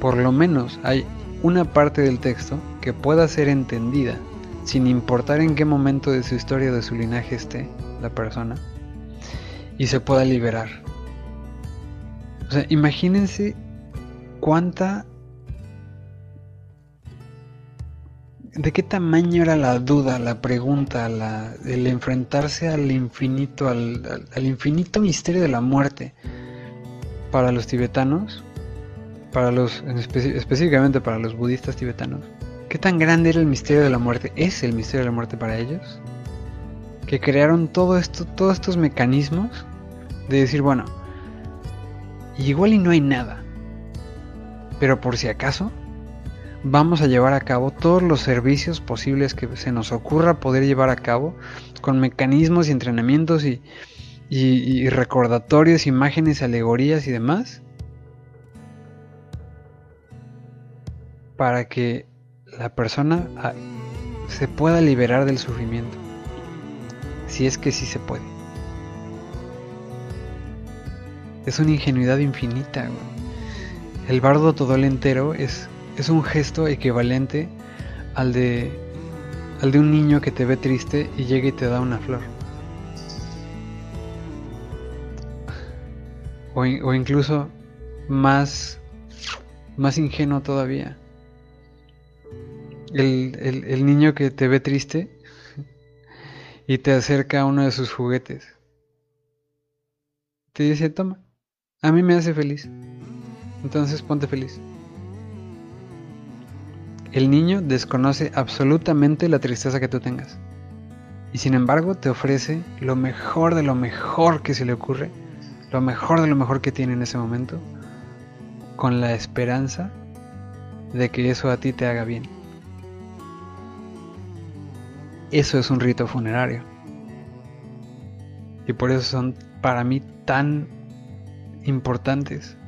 por lo menos hay una parte del texto que pueda ser entendida sin importar en qué momento de su historia o de su linaje esté la persona y se pueda liberar. O sea, imagínense cuánta ¿De qué tamaño era la duda, la pregunta, el enfrentarse al infinito, al, infinito misterio de la muerte para los tibetanos, para los, específicamente para los budistas tibetanos? ¿Qué tan grande era el misterio de la muerte? ¿Es el misterio de la muerte para ellos? Que crearon todo esto, todos estos mecanismos de decir, bueno, igual y no hay nada, pero por si acaso vamos a llevar a cabo todos los servicios posibles que se nos ocurra poder llevar a cabo con mecanismos y entrenamientos y, recordatorios, imágenes, alegorías y demás para que la persona ah, se pueda liberar del sufrimiento. Si es que sí se puede. Es una ingenuidad infinita. El bardo todo el entero es es un gesto equivalente al de, al de un niño que te ve triste y llega y te da una flor. O, incluso más, más ingenuo todavía. El, el niño que te ve triste y te acerca uno de sus juguetes. Te dice, toma, a mí me hace feliz. Entonces ponte feliz. El niño desconoce absolutamente la tristeza que tú tengas. Y sin embargo te ofrece lo mejor de lo mejor que se le ocurre, lo mejor de lo mejor que tiene en ese momento, con la esperanza de que eso a ti te haga bien. Eso es un rito funerario. Y por eso son para mí tan importantes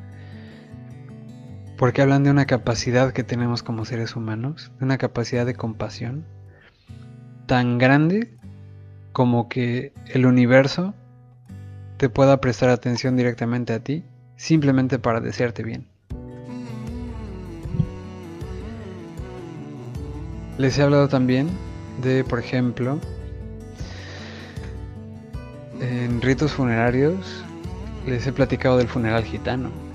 porque hablan de una capacidad que tenemos como seres humanos, de una capacidad de compasión tan grande como que el universo te pueda prestar atención directamente a ti simplemente para desearte bien. Les he hablado también de, por ejemplo, en ritos funerarios, les he platicado del funeral gitano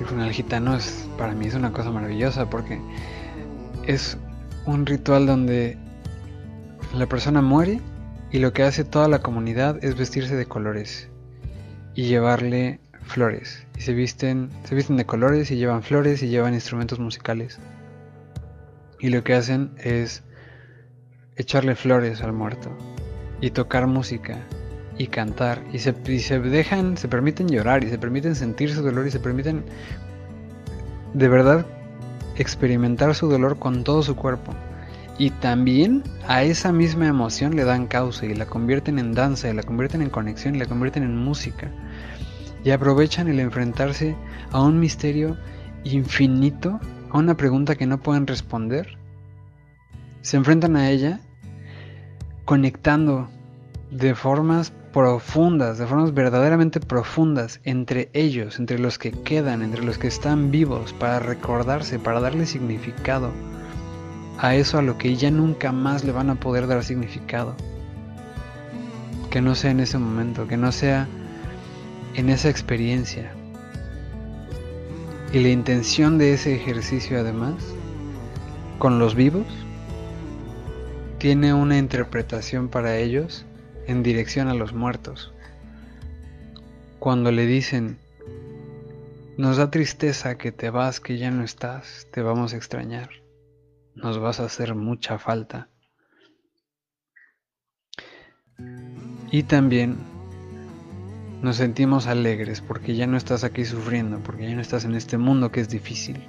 el funeral gitano es, para mí es una cosa maravillosa porque es un ritual donde la persona muere y lo que hace toda la comunidad es vestirse de colores y llevarle flores. Y se visten, se visten de colores y llevan flores y llevan instrumentos musicales. Y lo que hacen es echarle flores al muerto y tocar música y cantar y se, se dejan, se permiten llorar y se permiten sentir su dolor y se permiten de verdad experimentar su dolor con todo su cuerpo. Y también a esa misma emoción le dan causa y la convierten en danza y la convierten en conexión y la convierten en música. Y aprovechan el enfrentarse a un misterio infinito, a una pregunta que no pueden responder. Se enfrentan a ella conectando de formas profundas, de formas verdaderamente profundas entre ellos, entre los que quedan, entre los que están vivos, para recordarse, para darle significado a eso a lo que ya nunca más le van a poder dar significado. Que no sea en ese momento, que no sea en esa experiencia. Y la intención de ese ejercicio además, con los vivos, tiene una interpretación para ellos en dirección a los muertos. Cuando le dicen, nos da tristeza que te vas, que ya no estás, te vamos a extrañar, nos vas a hacer mucha falta. Y también nos sentimos alegres porque ya no estás aquí sufriendo, porque ya no estás en este mundo que es difícil,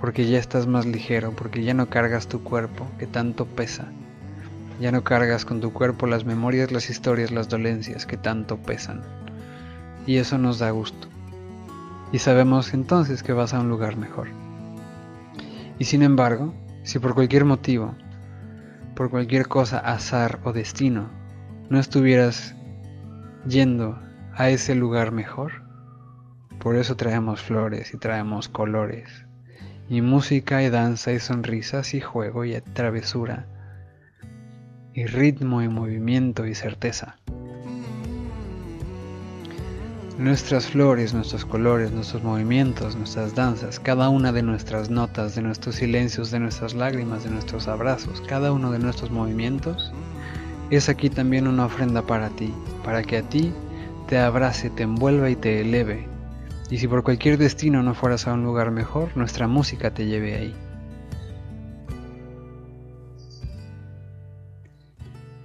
porque ya estás más ligero, porque ya no cargas tu cuerpo que tanto pesa, ya no cargas con tu cuerpo las memorias, las historias, las dolencias que tanto pesan. Y eso nos da gusto. Y sabemos entonces que vas a un lugar mejor. Y sin embargo, si por cualquier motivo, por cualquier cosa, azar o destino, no estuvieras yendo a ese lugar mejor, por eso traemos flores y traemos colores, y música y danza y sonrisas y juego y travesura, y ritmo y movimiento y certeza. Nuestras flores, nuestros colores, nuestros movimientos, nuestras danzas, cada una de nuestras notas, de nuestros silencios, de nuestras lágrimas, de nuestros abrazos, cada uno de nuestros movimientos, es aquí también una ofrenda para ti, para que a ti te abrace, te envuelva y te eleve. Y si por cualquier destino no fueras a un lugar mejor, nuestra música te lleve ahí.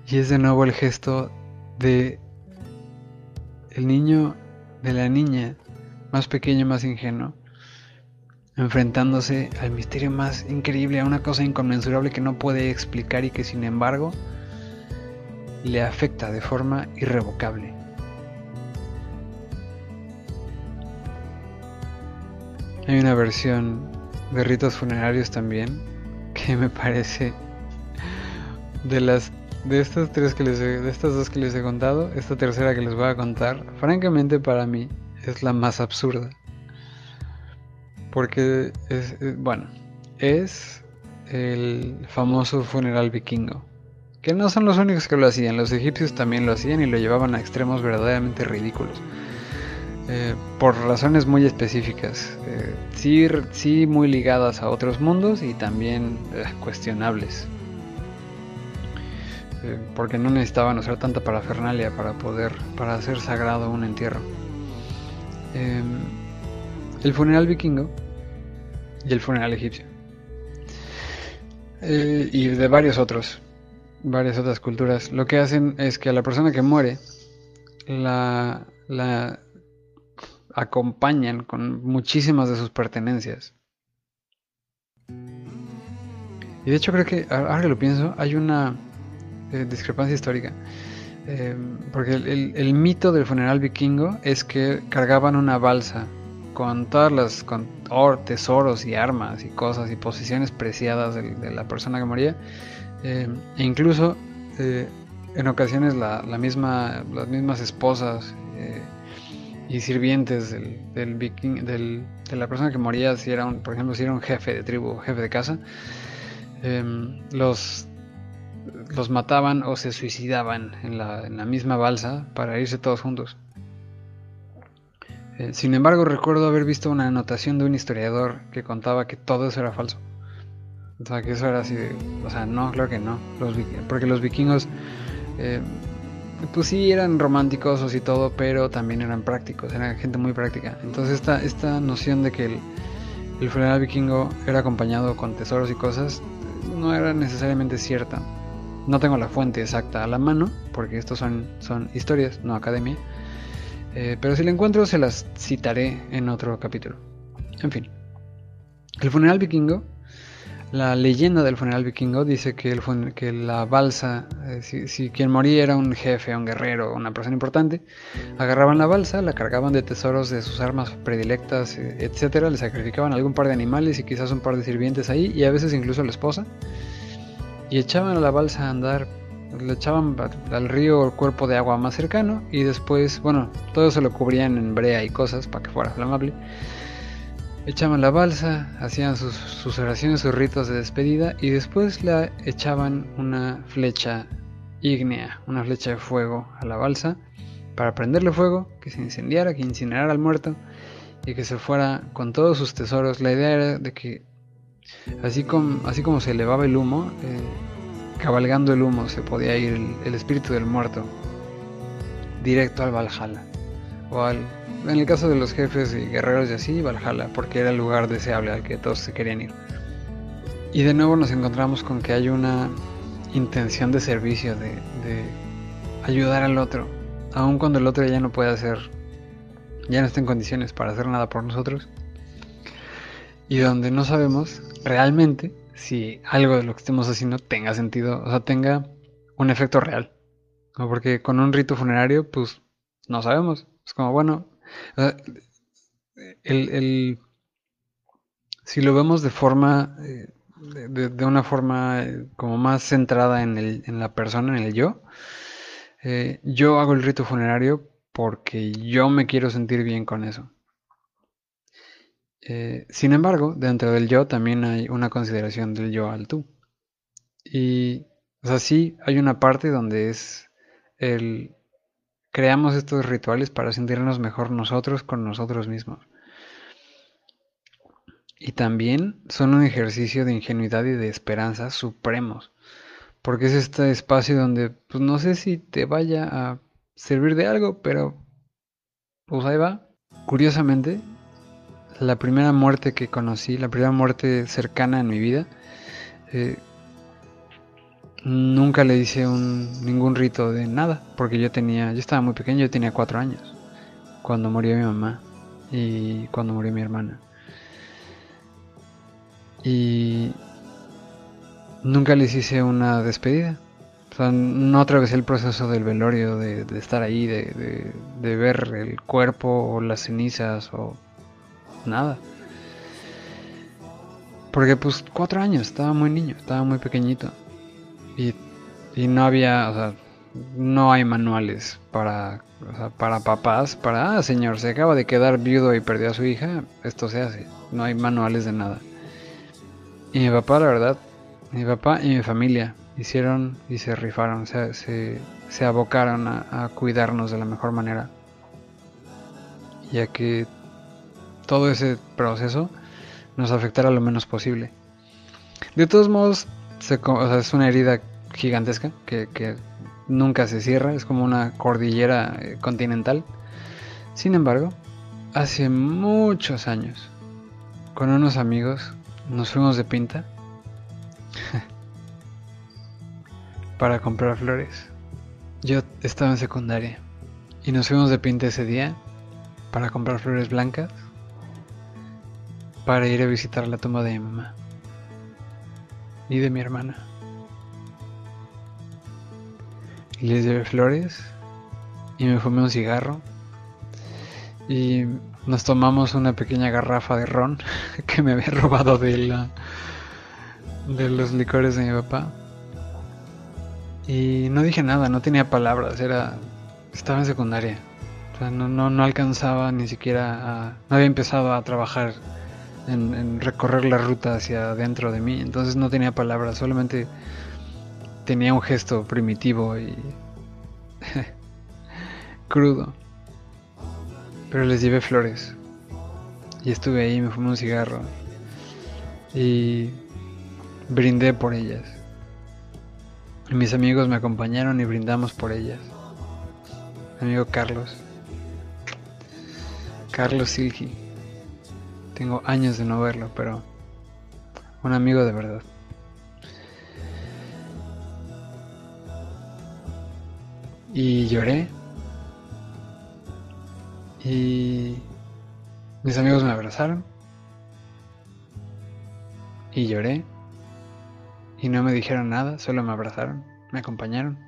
Y es de nuevo el gesto de el niño de la niña, más pequeño, más ingenuo, enfrentándose al misterio más increíble, a una cosa inconmensurable que no puede explicar y que sin embargo le afecta de forma irrevocable. Hay una versión de ritos funerarios también que me parece de las de estas tres que les de estas dos que les he contado, esta tercera que les voy a contar, francamente para mí es la más absurda. Porque es, bueno, es el famoso funeral vikingo. Que no son los únicos que lo hacían, los egipcios también lo hacían y lo llevaban a extremos verdaderamente ridículos. Eh, por razones muy específicas, eh, sí, sí muy ligadas a otros mundos y también eh, cuestionables. Eh, porque no necesitaban usar tanta parafernalia para poder, para hacer sagrado un entierro. Em, el funeral vikingo y el funeral egipcio. Eh, y de varios otros, varias otras culturas. Lo que hacen es que a la persona que muere la, la acompañan con muchísimas de sus pertenencias. Y de hecho creo que, ahora que lo pienso, hay una eh, discrepancia histórica. Eh, porque el, mito del funeral vikingo es que cargaban una balsa con todas las con tesoros y armas y cosas y posiciones preciadas de, la persona que moría. Eh, e incluso en ocasiones la, misma, las mismas esposas y sirvientes del, del, viking, del, de la persona que moría, si era un, por ejemplo, si era un jefe de tribu, jefe de casa, los los mataban o se suicidaban en la, misma balsa para irse todos juntos. Eh, sin embargo, recuerdo haber visto una anotación de un historiador que contaba que todo eso era falso. O sea, que eso era así de... O sea, no, claro que no. porque los vikingos, eh, pues sí, eran románticos y todo, pero también eran prácticos, eran gente muy práctica. Entonces esta, esta noción de que el, el funeral vikingo era acompañado con tesoros y cosas, no era necesariamente cierta. No tengo la fuente exacta a la mano, porque estos son, son historias, no academia. Eh, pero si la encuentro, se las citaré en otro capítulo. En fin. El funeral vikingo, la leyenda del funeral vikingo dice que, el que la balsa, eh, si, quien moría era un jefe, un guerrero, una persona importante, agarraban la balsa, la cargaban de tesoros de sus armas predilectas, eh, etcétera, le sacrificaban algún par de animales y quizás un par de sirvientes ahí, y a veces incluso la esposa y echaban la balsa a andar, le echaban al río el cuerpo de agua más cercano y después, bueno, todo se lo cubrían en brea y cosas para que fuera flamable. Echaban la balsa, hacían sus, oraciones, sus ritos de despedida y después la echaban una flecha ígnea, una flecha de fuego a la balsa para prenderle fuego, que se incendiara, que incinerara al muerto y que se fuera con todos sus tesoros. La idea era de que Así como, así como se elevaba el humo, eh, cabalgando el humo se podía ir el, espíritu del muerto directo al Valhalla. O al, en el caso de los jefes y guerreros y así, Valhalla, porque era el lugar deseable al que todos se querían ir. Y de nuevo nos encontramos con que hay una intención de servicio, de, de ayudar al otro, aun cuando el otro ya no puede hacer, ya no está en condiciones para hacer nada por nosotros. Y donde no sabemos realmente si algo de lo que estemos haciendo tenga sentido, o sea, tenga un efecto real. Porque con un rito funerario, pues no sabemos. Es como, bueno, el, si lo vemos de forma, eh, de, una forma eh, como más centrada en, el, en, la persona, en el yo, eh, yo hago el rito funerario porque yo me quiero sentir bien con eso. Eh, sin embargo, dentro del yo también hay una consideración del yo al tú. Y, o sea, sí hay una parte donde es el... Creamos estos rituales para sentirnos mejor nosotros con nosotros mismos. Y también son un ejercicio de ingenuidad y de esperanza supremos. Porque es este espacio donde, pues no sé si te vaya a servir de algo, pero pues ahí va. Curiosamente, la primera muerte que conocí, la primera muerte cercana en mi vida, eh, nunca le hice un, ningún rito de nada, porque yo tenía, yo estaba muy pequeño, yo tenía cuatro años, cuando murió mi mamá y cuando murió mi hermana. Y nunca les hice una despedida. O sea, no atravesé el proceso del velorio, de, estar ahí, de, de, ver el cuerpo o las cenizas o nada. Porque pues cuatro años, estaba muy niño, estaba muy pequeñito. Y, y no había, o sea, no hay manuales para, para papás, para, ah, señor, se acaba de quedar viudo y perdió a su hija, esto se hace. No hay manuales de nada. Y mi papá, la verdad, mi papá y mi familia hicieron y se rifaron, o sea, se, se abocaron a, a cuidarnos de la mejor manera. Ya que todo ese proceso nos afectara lo menos posible. De todos modos, es una herida gigantesca que, nunca se cierra, es como una cordillera eh, continental. Sin embargo, hace muchos años, con unos amigos, nos fuimos de pinta para comprar flores. Yo estaba en secundaria y nos fuimos de pinta ese día para comprar flores blancas para ir a visitar la tumba de mi mamá y de mi hermana. Y les llevé flores y me fumé un cigarro y nos tomamos una pequeña garrafa de ron que me había robado de la de los licores de mi papá. Y no dije nada, no tenía palabras, era estaba en secundaria. O sea, no, no, no alcanzaba ni siquiera a... No había empezado a trabajar en, recorrer la ruta hacia adentro de mí. Entonces no tenía palabras, solamente tenía un gesto primitivo y crudo. Pero les llevé flores. Y estuve ahí, me fumé un cigarro. Y brindé por ellas. Y mis amigos me acompañaron y brindamos por ellas. amigo Carlos. Carlos Silgi. Tengo años de no verlo, pero un amigo de verdad. Y lloré. Y mis amigos me abrazaron. Y lloré. Y no me dijeron nada, solo me abrazaron, me acompañaron.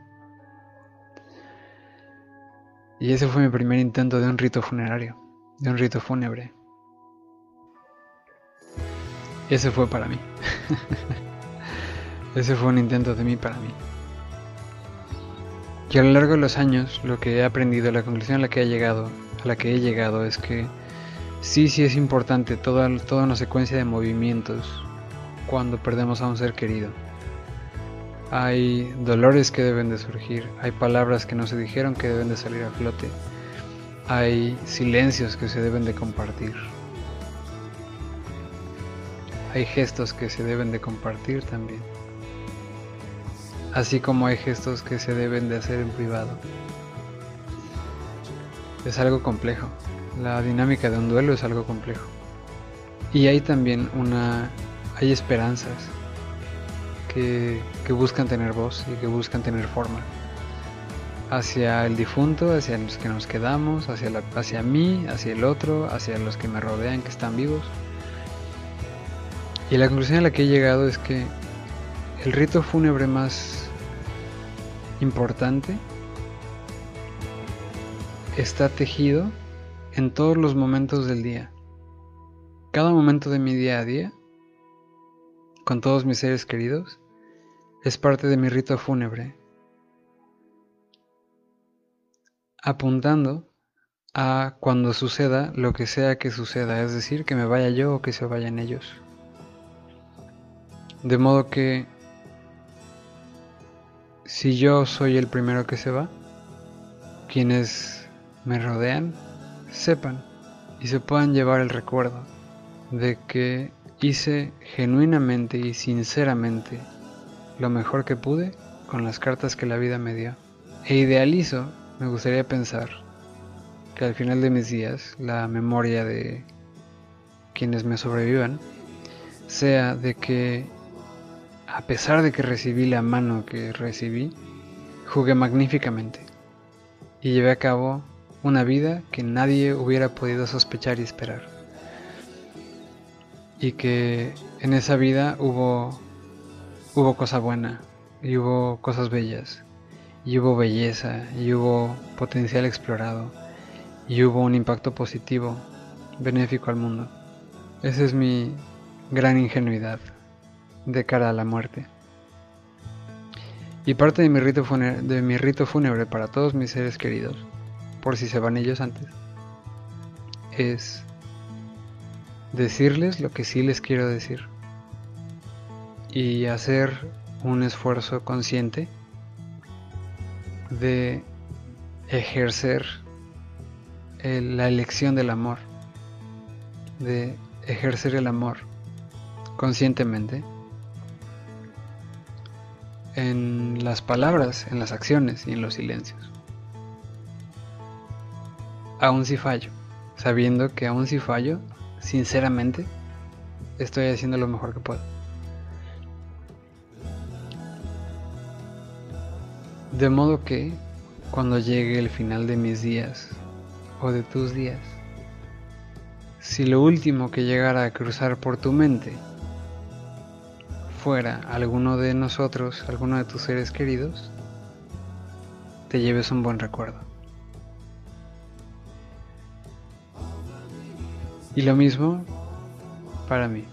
Y ese fue mi primer intento de un rito funerario, de un rito fúnebre. Ese fue para mí. Ese fue un intento de mí para mí. Y a lo largo de los años, lo que he aprendido, la conclusión a la que he llegado, a la que he llegado es que sí, sí es importante toda, toda una secuencia de movimientos cuando perdemos a un ser querido. Hay dolores que deben de surgir, hay palabras que no se dijeron que deben de salir a flote, hay silencios que se deben de compartir hay gestos que se deben de compartir también. así como hay gestos que se deben de hacer en privado. Es algo complejo. La dinámica de un duelo es algo complejo. Y hay también una... hay esperanzas que, que buscan tener voz y que buscan tener forma. Hacia el difunto, hacia los que nos quedamos, hacia, hacia mí, hacia el otro, hacia los que me rodean que están vivos. Y la conclusión a la que he llegado es que el rito fúnebre más importante está tejido en todos los momentos del día. Cada momento de mi día a día, con todos mis seres queridos, es parte de mi rito fúnebre, apuntando a cuando suceda lo que sea que suceda, es decir, que me vaya yo o que se vayan ellos. De modo que si yo soy el primero que se va, quienes me rodean sepan y se puedan llevar el recuerdo de que hice genuinamente y sinceramente lo mejor que pude con las cartas que la vida me dio. E idealizo, me gustaría pensar, que al final de mis días la memoria de quienes me sobrevivan sea de que a pesar de que recibí la mano que recibí, jugué magníficamente y llevé a cabo una vida que nadie hubiera podido sospechar y esperar. Y que en esa vida hubo hubo cosa buena, y hubo cosas bellas, y hubo belleza, y hubo potencial explorado, y hubo un impacto positivo, benéfico al mundo. Esa es mi gran ingenuidad de cara a la muerte. Y parte de mi rito, fúnebre para todos mis seres queridos por si se van ellos antes, es decirles lo que sí les quiero decir y hacer un esfuerzo consciente de ejercer la elección del amor, de ejercer el amor conscientemente en las palabras, en las acciones y en los silencios aún si fallo, sabiendo que aún si fallo, sinceramente, estoy haciendo lo mejor que puedo. De modo que, cuando llegue el final de mis días, o de tus días, si lo último que llegara a cruzar por tu mente fuera alguno de nosotros, alguno de tus seres queridos, te lleves un buen recuerdo. Y lo mismo para mí.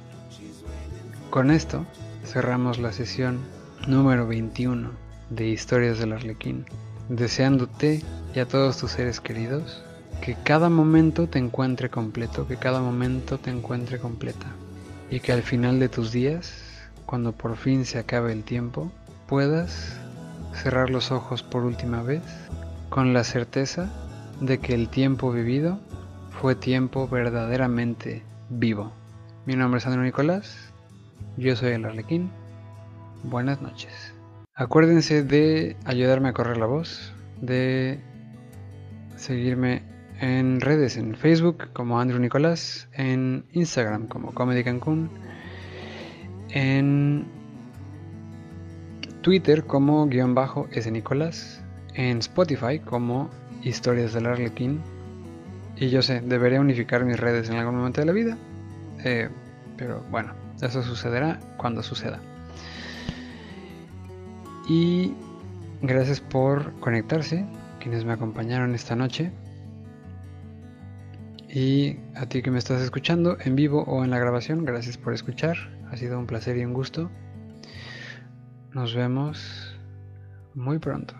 Con esto cerramos la sesión número 21 de Historias del Arlequín, deseándote y a todos tus seres queridos que cada momento te encuentre completo, que cada momento te encuentre completa y que al final de tus días, cuando por fin se acabe el tiempo, puedas cerrar los ojos por última vez con la certeza de que el tiempo vivido fue tiempo verdaderamente vivo. Mi nombre es Andrew Nicolás, yo soy el Arlequín. Buenas noches. Acuérdense de ayudarme a correr la voz, de seguirme en redes, en Facebook como Andrew Nicolás, en Instagram como Comedy Cancún, en Twitter como guion bajo S Nicolás, en Spotify como Historias del Arlequín y yo sé, debería unificar mis redes en algún momento de la vida. Eh, pero bueno, eso sucederá cuando suceda. Y gracias por conectarse, quienes me acompañaron esta noche. Y a ti que me estás escuchando en vivo o en la grabación, gracias por escuchar. Ha sido un placer y un gusto. Nos vemos muy pronto.